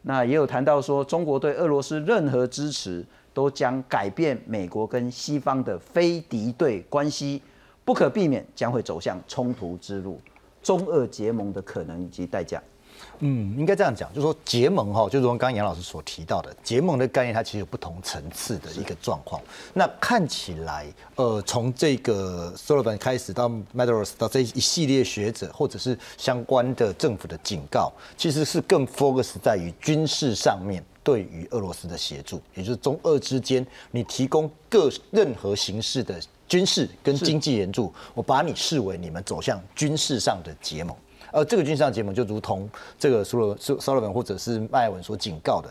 那也有谈到说，中国对俄罗斯任何支持都将改变美国跟西方的非敌对关系，不可避免将会走向冲突之路。中俄结盟的可能以及代价。嗯，应该这样讲，就是说结盟哈，就如刚刚杨老师所提到的，结盟的概念它其实有不同层次的一个状况。那看起来，呃，从这个 Sullivan 开始到 Meadows 到这一系列学者或者是相关的政府的警告，其实是更 focus 在于军事上面对于俄罗斯的协助，也就是中俄之间，你提供各任何形式的军事跟经济援助，我把你视为你们走向军事上的结盟。而这个军事上结盟就如同这个苏罗苏苏罗文或者是麦文所警告的，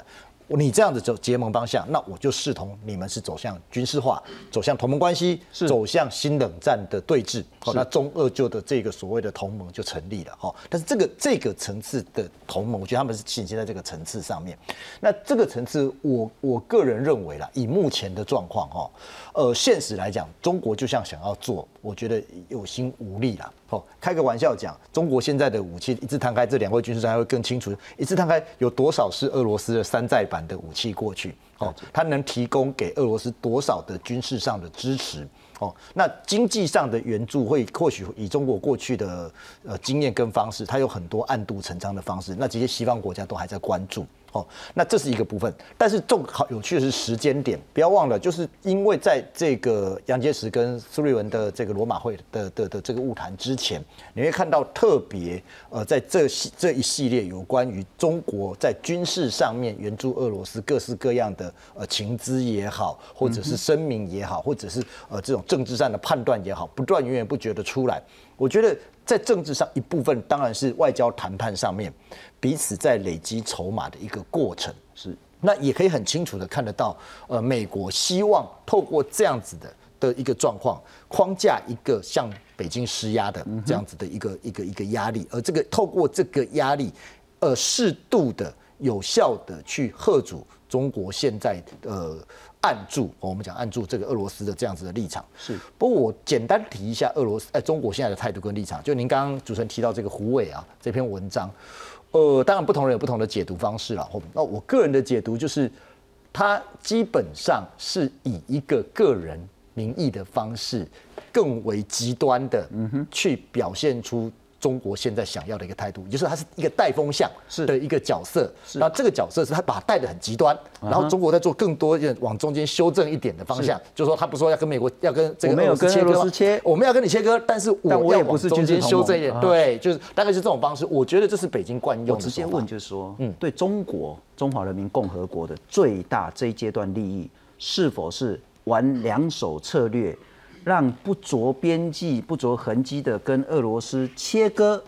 你这样子走结盟方向，那我就视同你们是走向军事化，走向同盟关系，走向新冷战的对峙。好，那中俄就的这个所谓的同盟就成立了。哈，但是这个这个层次的同盟，我觉得他们是体现在这个层次上面。那这个层次，我我个人认为啦，以目前的状况，哈，呃，现实来讲，中国就像想要做，我觉得有心无力啦。哦，开个玩笑讲，中国现在的武器一字摊开，这两位军事专家会更清楚。一字摊开有多少是俄罗斯的山寨版的武器过去？哦，它能提供给俄罗斯多少的军事上的支持？哦，那经济上的援助会或许以中国过去的呃经验跟方式，它有很多暗度陈仓的方式。那这些西方国家都还在关注。哦，那这是一个部分，但是重好有趣的是时间点，不要忘了，就是因为在这个杨洁篪跟苏瑞文的这个罗马会的的的这个晤谈之前，你会看到特别呃在这系这一系列有关于中国在军事上面援助俄罗斯各式各样的呃情资也好，或者是声明也好，或者是呃这种政治上的判断也好，不断源源不绝的出来。我觉得在政治上一部分当然是外交谈判上面。彼此在累积筹码的一个过程是，那也可以很清楚的看得到，呃，美国希望透过这样子的的一个状况框架一个向北京施压的这样子的一个一个一个压力，而这个透过这个压力，呃，适度的有效的去贺阻中国现在呃按住我们讲按住这个俄罗斯的这样子的立场是。不过我简单提一下俄罗斯哎中国现在的态度跟立场，就您刚刚主持人提到这个胡伟啊这篇文章。呃，当然不同人有不同的解读方式了。那我个人的解读就是，他基本上是以一个个人名义的方式更为极端的去表现出。中国现在想要的一个态度，也就是它是一个带风向的一个角色。那这个角色是它把它带的很极端，然后中国在做更多往中间修正一点的方向，就是说它不说要跟美国要跟这个俄罗斯切割，切我们要跟你切割，但是我也不是中间修正一点，对，就是大概是这种方式。我觉得这是北京惯用。我直接问就是说，嗯，对中国中华人民共和国的最大这一阶段利益，是否是玩两手策略？让不着边际、不着痕迹的跟俄罗斯切割，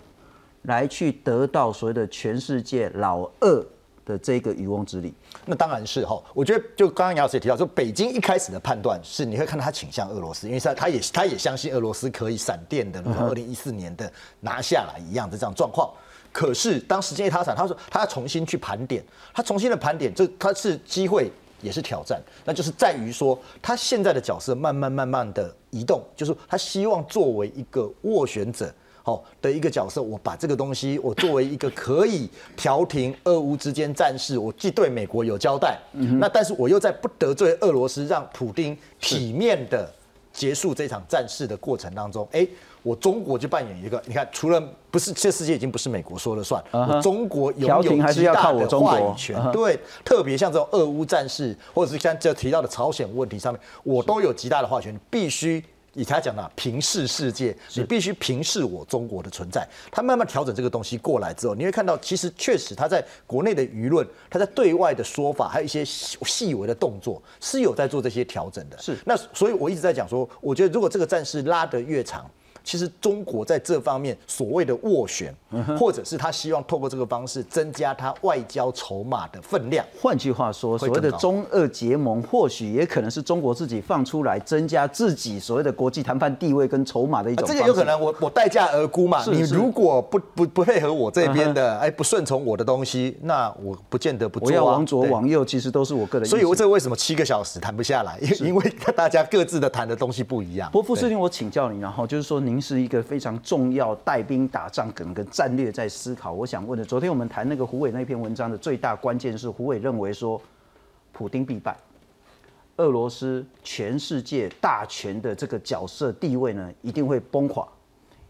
来去得到所谓的全世界老二的这个渔翁之利。那当然是哈，我觉得就刚刚杨老师也提到，说北京一开始的判断是，你会看到他倾向俄罗斯，因为他他也他也相信俄罗斯可以闪电的，如二零一四年的拿下来一样的这样状况。可是当时间一塌散，他说他要重新去盘点，他重新的盘点，这他是机会。也是挑战，那就是在于说，他现在的角色慢慢慢慢的移动，就是他希望作为一个斡旋者，好，的一个角色，我把这个东西，我作为一个可以调停俄乌之间战事，我既对美国有交代，那但是我又在不得罪俄罗斯，让普丁体面的结束这场战事的过程当中，哎。我中国就扮演一个，你看，除了不是，这世界已经不是美国说了算，我中国拥有极大的话语权。对，特别像这种俄乌战事，或者是像这提到的朝鲜问题上面，我都有极大的话语权，必须。以他讲的平视世界，你必须平视我中国的存在。他慢慢调整这个东西过来之后，你会看到，其实确实他在国内的舆论，他在对外的说法，还有一些细微的动作，是有在做这些调整的。是，那所以我一直在讲说，我觉得如果这个战事拉得越长。其实中国在这方面所谓的斡旋，或者是他希望透过这个方式增加他外交筹码的分量。换句话说，所谓的中俄结盟，或许也可能是中国自己放出来增加自己所谓的国际谈判地位跟筹码的一种。这个有可能，我我代价而沽嘛。你如果不不不配合我这边的，哎，不顺从我的东西，那我不见得不做。我要往左往右，其实都是我个人。所以，我这为什么七个小时谈不下来？因为大家各自的谈的东西不一样。不过，傅司令，我请教你，然后就是说，您。您是一个非常重要带兵打仗，整个战略在思考。我想问的，昨天我们谈那个胡伟那篇文章的最大关键是，胡伟认为说，普丁必败，俄罗斯全世界大权的这个角色地位呢一定会崩垮，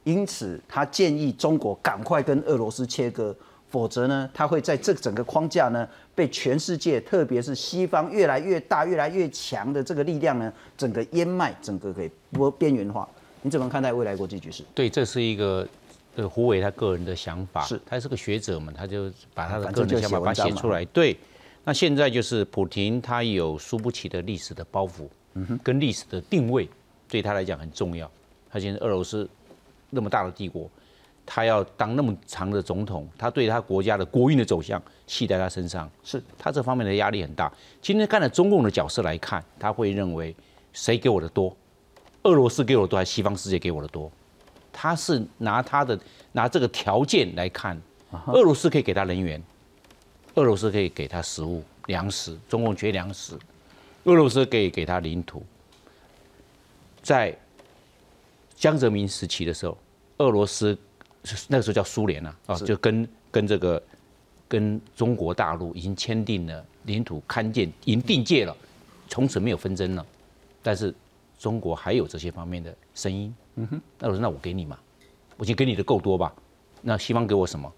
因此他建议中国赶快跟俄罗斯切割，否则呢，他会在这整个框架呢被全世界，特别是西方越来越大、越来越强的这个力量呢，整个淹没，整个给波边缘化。你怎么看待未来国际局势？对，这是一个呃胡伟他个人的想法，是他是个学者嘛，他就把他的个人的想法把它写出来。对，那现在就是普廷他有输不起的历史的包袱，嗯哼，跟历史的定位对他来讲很重要。他现在俄罗斯那么大的帝国，他要当那么长的总统，他对他国家的国运的走向系在他身上，是他这方面的压力很大。今天看了中共的角色来看，他会认为谁给我的多？俄罗斯给我的多，还是西方世界给我的多？他是拿他的拿这个条件来看，俄罗斯可以给他人员，俄罗斯可以给他食物、粮食，中共缺粮食，俄罗斯可以给他领土。在江泽民时期的时候，俄罗斯那个时候叫苏联啊，啊，就跟跟这个跟中国大陆已经签订了领土勘界，已经定界了，从此没有纷争了，但是。中国还有这些方面的声音，嗯哼，那我说那我给你嘛，我已经给你的够多吧？那西方给我什么，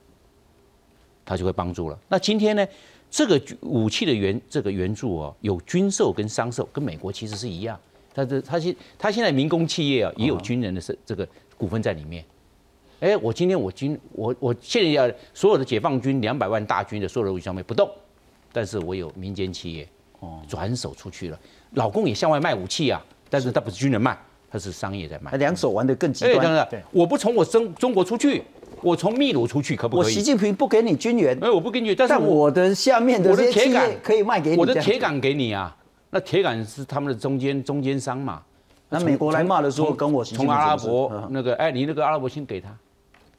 他就会帮助了。那今天呢，这个武器的援这个援助哦，有军售跟商售，跟美国其实是一样。他这他现他现在民工企业啊，也有军人的这这个股份在里面。哎，我今天我军我我现在要所有的解放军两百万大军的所有的武器装备不动，但是我有民间企业哦转手出去了，老公也向外卖武器啊。但是他不是军人卖，他是商业在卖。两手玩的更极端。对，我不从我中中国出去，我从秘鲁出去可不可以？我习近平不给你军援，哎，我不给你，但是我的下面的铁杆可以卖给你。我的铁杆给你啊，那铁杆是他们的中间中间商嘛。那美国来骂的时候，跟我从阿拉伯那个，哎，你那个阿拉伯先给他，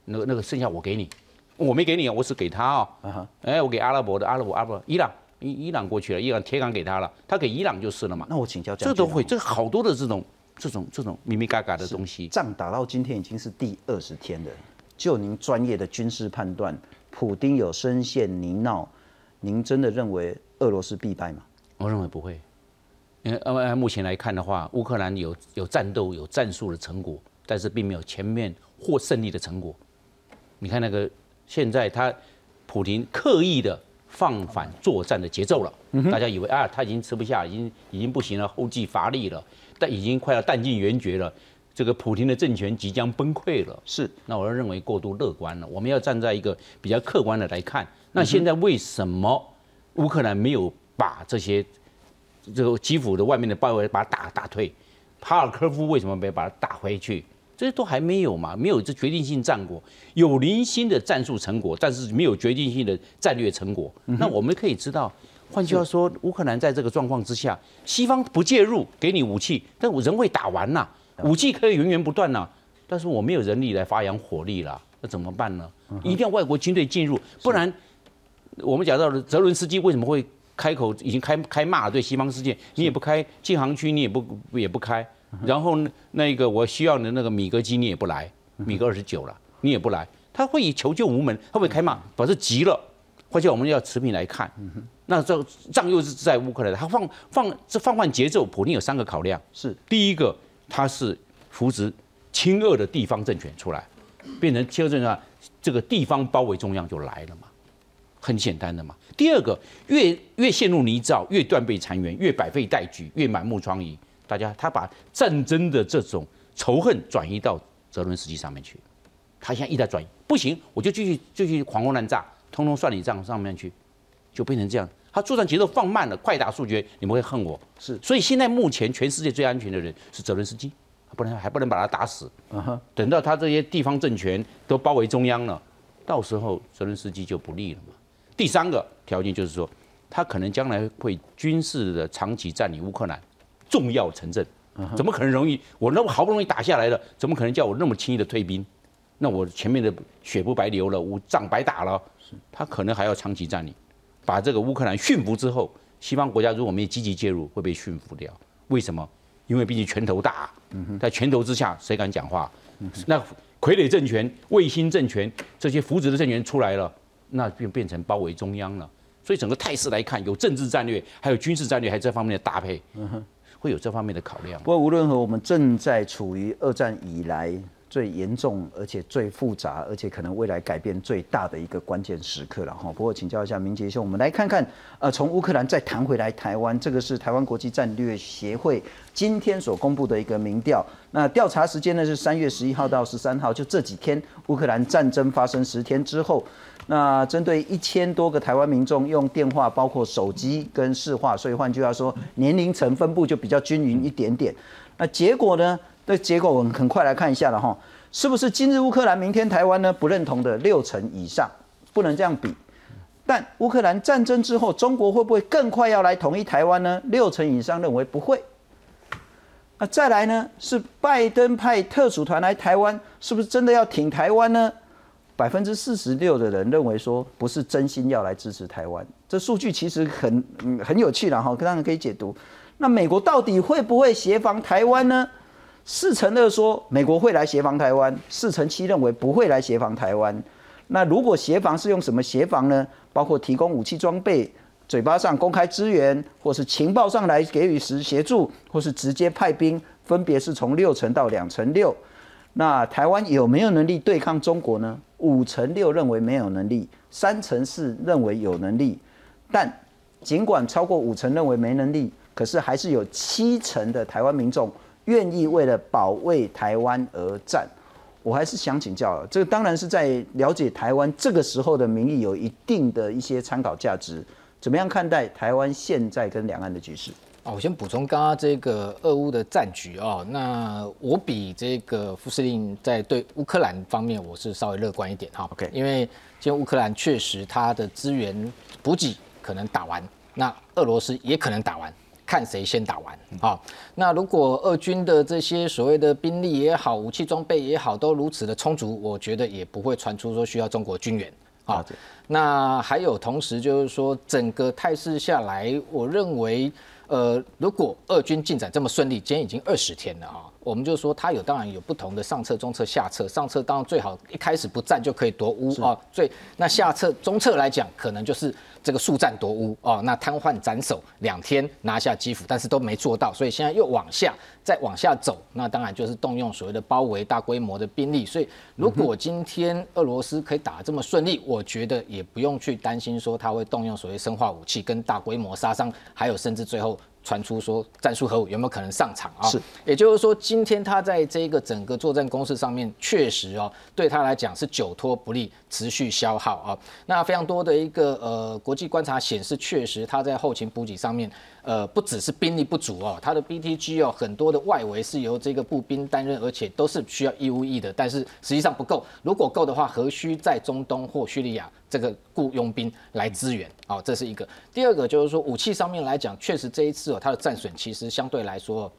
那个那个剩下我给你，我没给你啊，我是给他啊。哎，我给阿拉伯的阿拉伯阿拉伯伊朗。伊伊朗过去了，伊朗铁杆给他了，他给伊朗就是了嘛。那我请教，这都会，这好多的这种这种这种咪咪嘎嘎的东西。仗打到今天已经是第二十天了，就您专业的军事判断，普丁有深陷泥淖，您真的认为俄罗斯必败吗？我认为不会，呃，按目前来看的话，乌克兰有有战斗、有战术的成果，但是并没有前面获胜利的成果。你看那个现在他普京刻意的放缓作战的节奏了，大家以为啊他已经吃不下，已经已经不行了，后继乏力了，但已经快要弹尽援绝了。这个普京的政权即将崩溃了，是。那我认为过度乐观了，我们要站在一个比较客观的来看。那现在为什么乌克兰没有把这些这个基辅的外面的包围把它打打退？哈尔科夫为什么没把它打回去？这些都还没有嘛，没有这决定性战果，有零星的战术成果，但是没有决定性的战略成果。那我们可以知道，换句话说，乌克兰在这个状况之下，西方不介入，给你武器，但我人会打完呐。武器可以源源不断呐，但是我没有人力来发扬火力了，那怎么办呢？一定要外国军队进入，不然我们讲到的泽伦斯基为什么会开口已经开开骂对西方世界，你也不开禁航区，你也不也不开，然后那个我需要的那个米格机你也不来，米格二十九了你也不来，他会以求救无门，他会开骂，表示急了，或者我们要持平来看，那这仗又是在乌克兰，他放放这放缓节奏，普京有三个考量，是第一个。他是扶植亲俄的地方政权出来，变成亲俄政权，这个地方包围中央就来了嘛，很简单的嘛。第二个，越越陷入泥沼，越断背残垣，越百废待举，越满目疮痍。大家，他把战争的这种仇恨转移到泽伦斯基上面去，他现在一再转移，不行，我就继续继续狂轰滥炸，通通算你账上面去，就变成这样。他作战节奏放慢了，快打速决，你们会恨我。是，所以现在目前全世界最安全的人是泽伦斯基，不能还不能把他打死。嗯哼，等到他这些地方政权都包围中央了，到时候泽伦斯基就不利了嘛。第三个条件就是说，他可能将来会军事的长期占领乌克兰重要城镇，怎么可能容易？我那么好不容易打下来了，怎么可能叫我那么轻易的退兵？那我前面的血不白流了，我仗白打了。他可能还要长期占领。把这个乌克兰驯服之后，西方国家如果没有积极介入，会被驯服掉。为什么？因为毕竟拳头大，在拳头之下，谁敢讲话？那傀儡政权、卫星政权这些扶植的政权出来了，那就变成包围中央了。所以整个态势来看，有政治战略，还有军事战略，还有这方面的搭配，会有这方面的考量。不过无论如何，我们正在处于二战以来。最严重，而且最复杂，而且可能未来改变最大的一个关键时刻了哈。不过请教一下明杰兄，我们来看看，呃，从乌克兰再谈回来台湾，这个是台湾国际战略协会今天所公布的一个民调。那调查时间呢是三月十一号到十三号，就这几天，乌克兰战争发生十天之后，那针对一千多个台湾民众用电话，包括手机跟市话，所以换句话说，年龄层分布就比较均匀一点点。那结果呢？这结果我们很快来看一下了哈，是不是今日乌克兰，明天台湾呢？不认同的六成以上，不能这样比。但乌克兰战争之后，中国会不会更快要来统一台湾呢？六成以上认为不会。那再来呢？是拜登派特使团来台湾，是不是真的要挺台湾呢？百分之四十六的人认为说不是真心要来支持台湾。这数据其实很很有趣了哈，当然可以解读。那美国到底会不会协防台湾呢？四成二说美国会来协防台湾，四成七认为不会来协防台湾。那如果协防是用什么协防呢？包括提供武器装备、嘴巴上公开支援，或是情报上来给予时协助，或是直接派兵，分别是从六成到两成六。那台湾有没有能力对抗中国呢？五成六认为没有能力，三成四认为有能力。但尽管超过五成认为没能力，可是还是有七成的台湾民众。愿意为了保卫台湾而战，我还是想请教，这个当然是在了解台湾这个时候的民意有一定的一些参考价值。怎么样看待台湾现在跟两岸的局势？啊，我先补充刚刚这个俄乌的战局啊，那我比这个副司令在对乌克兰方面我是稍微乐观一点哈。OK，因为今天乌克兰确实它的资源补给可能打完，那俄罗斯也可能打完。看谁先打完啊？那如果俄军的这些所谓的兵力也好，武器装备也好，都如此的充足，我觉得也不会传出说需要中国军援啊。那还有同时就是说，整个态势下来，我认为，呃，如果俄军进展这么顺利，今天已经二十天了哈，我们就说它有当然有不同的上策、中策、下策。上策当然最好一开始不战就可以夺乌啊，最那下策、中策来讲，可能就是这个速战夺乌啊，那瘫痪斩首两天拿下基辅，但是都没做到，所以现在又往下再往下走，那当然就是动用所谓的包围大规模的兵力。所以如果今天俄罗斯可以打这么顺利，我觉得也不用去担心说他会动用所谓生化武器跟大规模杀伤，还有甚至最后。传出说战术核武有没有可能上场啊？是，也就是说，今天他在这个整个作战攻势上面，确实哦，对他来讲是久拖不利，持续消耗啊。那非常多的一个呃国际观察显示，确实他在后勤补给上面，呃，不只是兵力不足哦，他的 BTG 哦，很多的外围是由这个步兵担任，而且都是需要义务役的，但是实际上不够。如果够的话，何须在中东或叙利亚？这个雇佣兵来支援，啊，这是一个。第二个就是说，武器上面来讲，确实这一次哦，它的战损其实相对来说。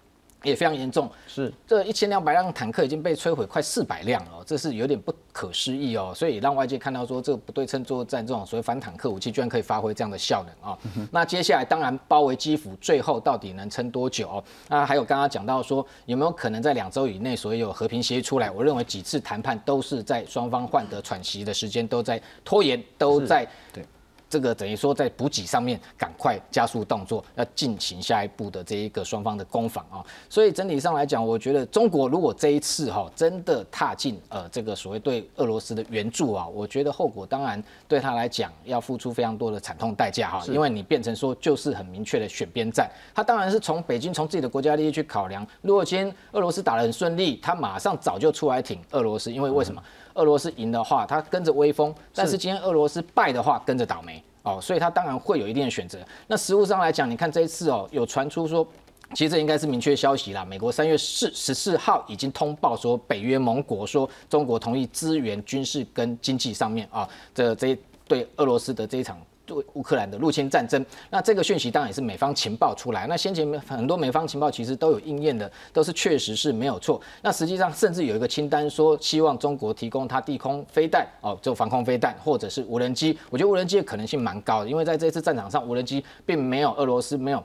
也非常严重，是这一千两百辆坦克已经被摧毁快四百辆了，这是有点不可思议哦，所以让外界看到说这个不对称作战这种所谓反坦克武器居然可以发挥这样的效能啊。那接下来当然包围基辅，最后到底能撑多久？那还有刚刚讲到说有没有可能在两周以内所有和平协议出来？我认为几次谈判都是在双方换得喘息的时间都在拖延，都在对。这个等于说在补给上面赶快加速动作，要进行下一步的这一个双方的攻防啊。所以整体上来讲，我觉得中国如果这一次哈真的踏进呃这个所谓对俄罗斯的援助啊，我觉得后果当然对他来讲要付出非常多的惨痛代价哈，因为你变成说就是很明确的选边站。他当然是从北京从自己的国家利益去考量。如果今天俄罗斯打得很顺利，他马上早就出来挺俄罗斯，因为为什么？俄罗斯赢的话，他跟着威风；但是今天俄罗斯败的话，跟着倒霉哦。所以他当然会有一定的选择。那实物上来讲，你看这一次哦，有传出说，其实这应该是明确消息啦。美国三月四十四号已经通报说，北约盟国说中国同意支援军事跟经济上面啊，这这对俄罗斯的这一场。对乌克兰的入侵战争，那这个讯息当然也是美方情报出来。那先前很多美方情报其实都有应验的，都是确实是没有错。那实际上甚至有一个清单说，希望中国提供它地空飞弹哦，就防空飞弹或者是无人机。我觉得无人机的可能性蛮高的，因为在这次战场上，无人机并没有俄罗斯没有。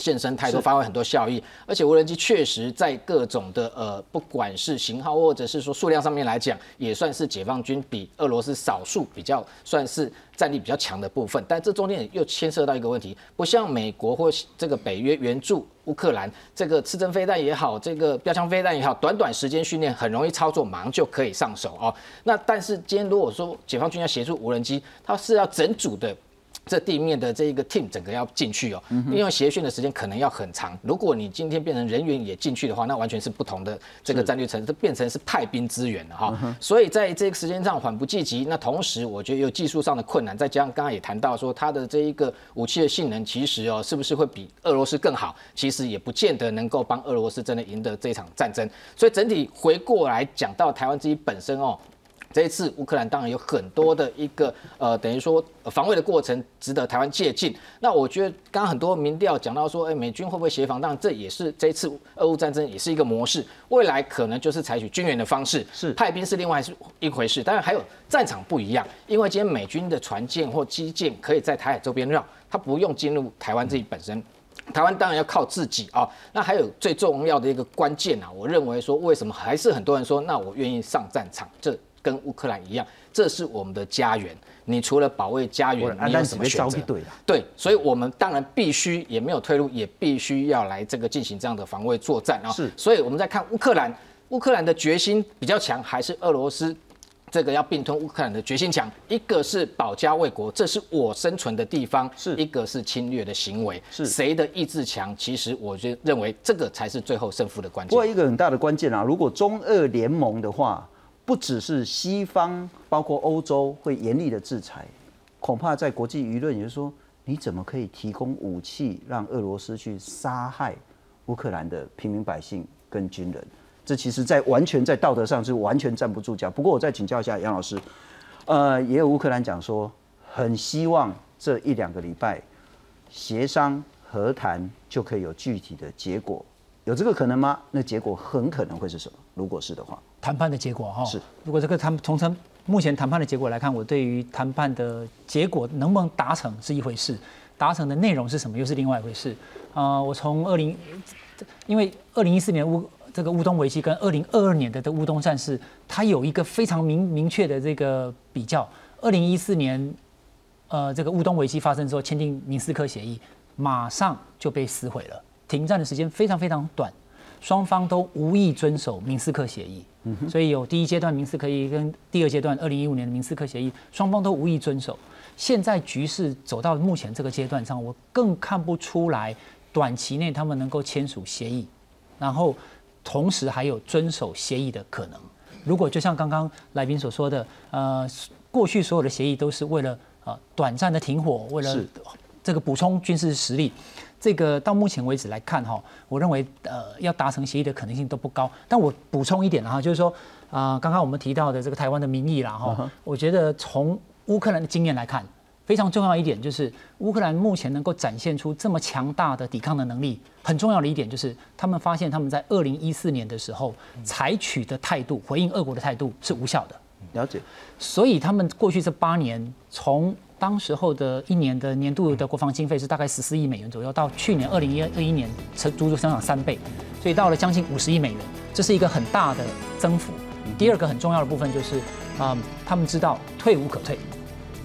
现身太多，发挥很多效益，而且无人机确实在各种的呃，不管是型号或者是说数量上面来讲，也算是解放军比俄罗斯少数比较算是战力比较强的部分。但这中间又牵涉到一个问题，不像美国或这个北约援助乌克兰，这个刺针飞弹也好，这个标枪飞弹也好，短短时间训练很容易操作，马上就可以上手哦。那但是今天如果说解放军要协助无人机，它是要整组的。这地面的这一个 team 整个要进去哦，因为协训的时间可能要很长。如果你今天变成人员也进去的话，那完全是不同的这个战略层，这变成是派兵支援了哈。所以在这个时间上缓不济急。那同时，我觉得有技术上的困难，再加上刚刚也谈到说它的这一个武器的性能，其实哦是不是会比俄罗斯更好？其实也不见得能够帮俄罗斯真的赢得这场战争。所以整体回过来讲到台湾自己本身哦。这一次乌克兰当然有很多的一个呃，等于说防卫的过程值得台湾借鉴。那我觉得刚刚很多民调讲到说，哎，美军会不会协防？当然这也是这一次俄乌战争也是一个模式。未来可能就是采取军援的方式，是派兵是另外是一回事。当然还有战场不一样，因为今天美军的船舰或基舰可以在台海周边绕，它不用进入台湾自己本身。台湾当然要靠自己啊。那还有最重要的一个关键啊，我认为说为什么还是很多人说，那我愿意上战场？这跟乌克兰一样，这是我们的家园。你除了保卫家园，你有什么选择？对，所以我们当然必须也没有退路，也必须要来这个进行这样的防卫作战啊。是，所以我们在看乌克兰，乌克兰的决心比较强，还是俄罗斯这个要并吞乌克兰的决心强？一个是保家卫国，这是我生存的地方；是一个是侵略的行为，是谁的意志强？其实我就认为这个才是最后胜负的关键。不过一个很大的关键啊，如果中俄联盟的话。不只是西方，包括欧洲会严厉的制裁，恐怕在国际舆论也就是说，你怎么可以提供武器让俄罗斯去杀害乌克兰的平民百姓跟军人？这其实，在完全在道德上是完全站不住脚。不过，我再请教一下杨老师，呃，也有乌克兰讲说，很希望这一两个礼拜协商和谈就可以有具体的结果，有这个可能吗？那结果很可能会是什么？如果是的话？谈判的结果哈，是如果这个他们从成目前谈判的结果来看，我对于谈判的结果能不能达成是一回事，达成的内容是什么又是另外一回事。啊，我从二零，因为二零一四年乌这个乌东危机跟二零二二年的这乌东战事，它有一个非常明明确的这个比较。二零一四年，呃，这个乌东危机发生之后，签订明斯克协议，马上就被撕毁了，停战的时间非常非常短，双方都无意遵守明斯克协议。所以有第一阶段明斯克协议跟第二阶段二零一五年的明斯克协议，双方都无意遵守。现在局势走到目前这个阶段上，我更看不出来短期内他们能够签署协议，然后同时还有遵守协议的可能。如果就像刚刚来宾所说的，呃，过去所有的协议都是为了呃短暂的停火，为了这个补充军事实力。这个到目前为止来看哈，我认为呃要达成协议的可能性都不高。但我补充一点哈，就是说啊，刚刚我们提到的这个台湾的民意啦哈，我觉得从乌克兰的经验来看，非常重要一点就是乌克兰目前能够展现出这么强大的抵抗的能力，很重要的一点就是他们发现他们在二零一四年的时候采取的态度，回应俄国的态度是无效的。了解。所以他们过去这八年从当时候的一年的年度的国防经费是大概十四亿美元左右，到去年二零一二一年成足足增长三倍，所以到了将近五十亿美元，这是一个很大的增幅。第二个很重要的部分就是，啊，他们知道退无可退，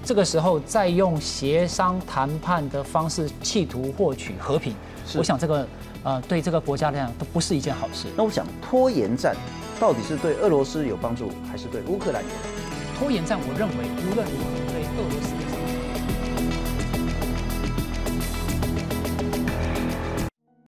这个时候再用协商谈判的方式企图获取和平，我想这个呃对这个国家来讲都不是一件好事。那我想拖延战到底是对俄罗斯有帮助，还是对乌克兰有？拖延战，我认为无论如何对俄罗斯。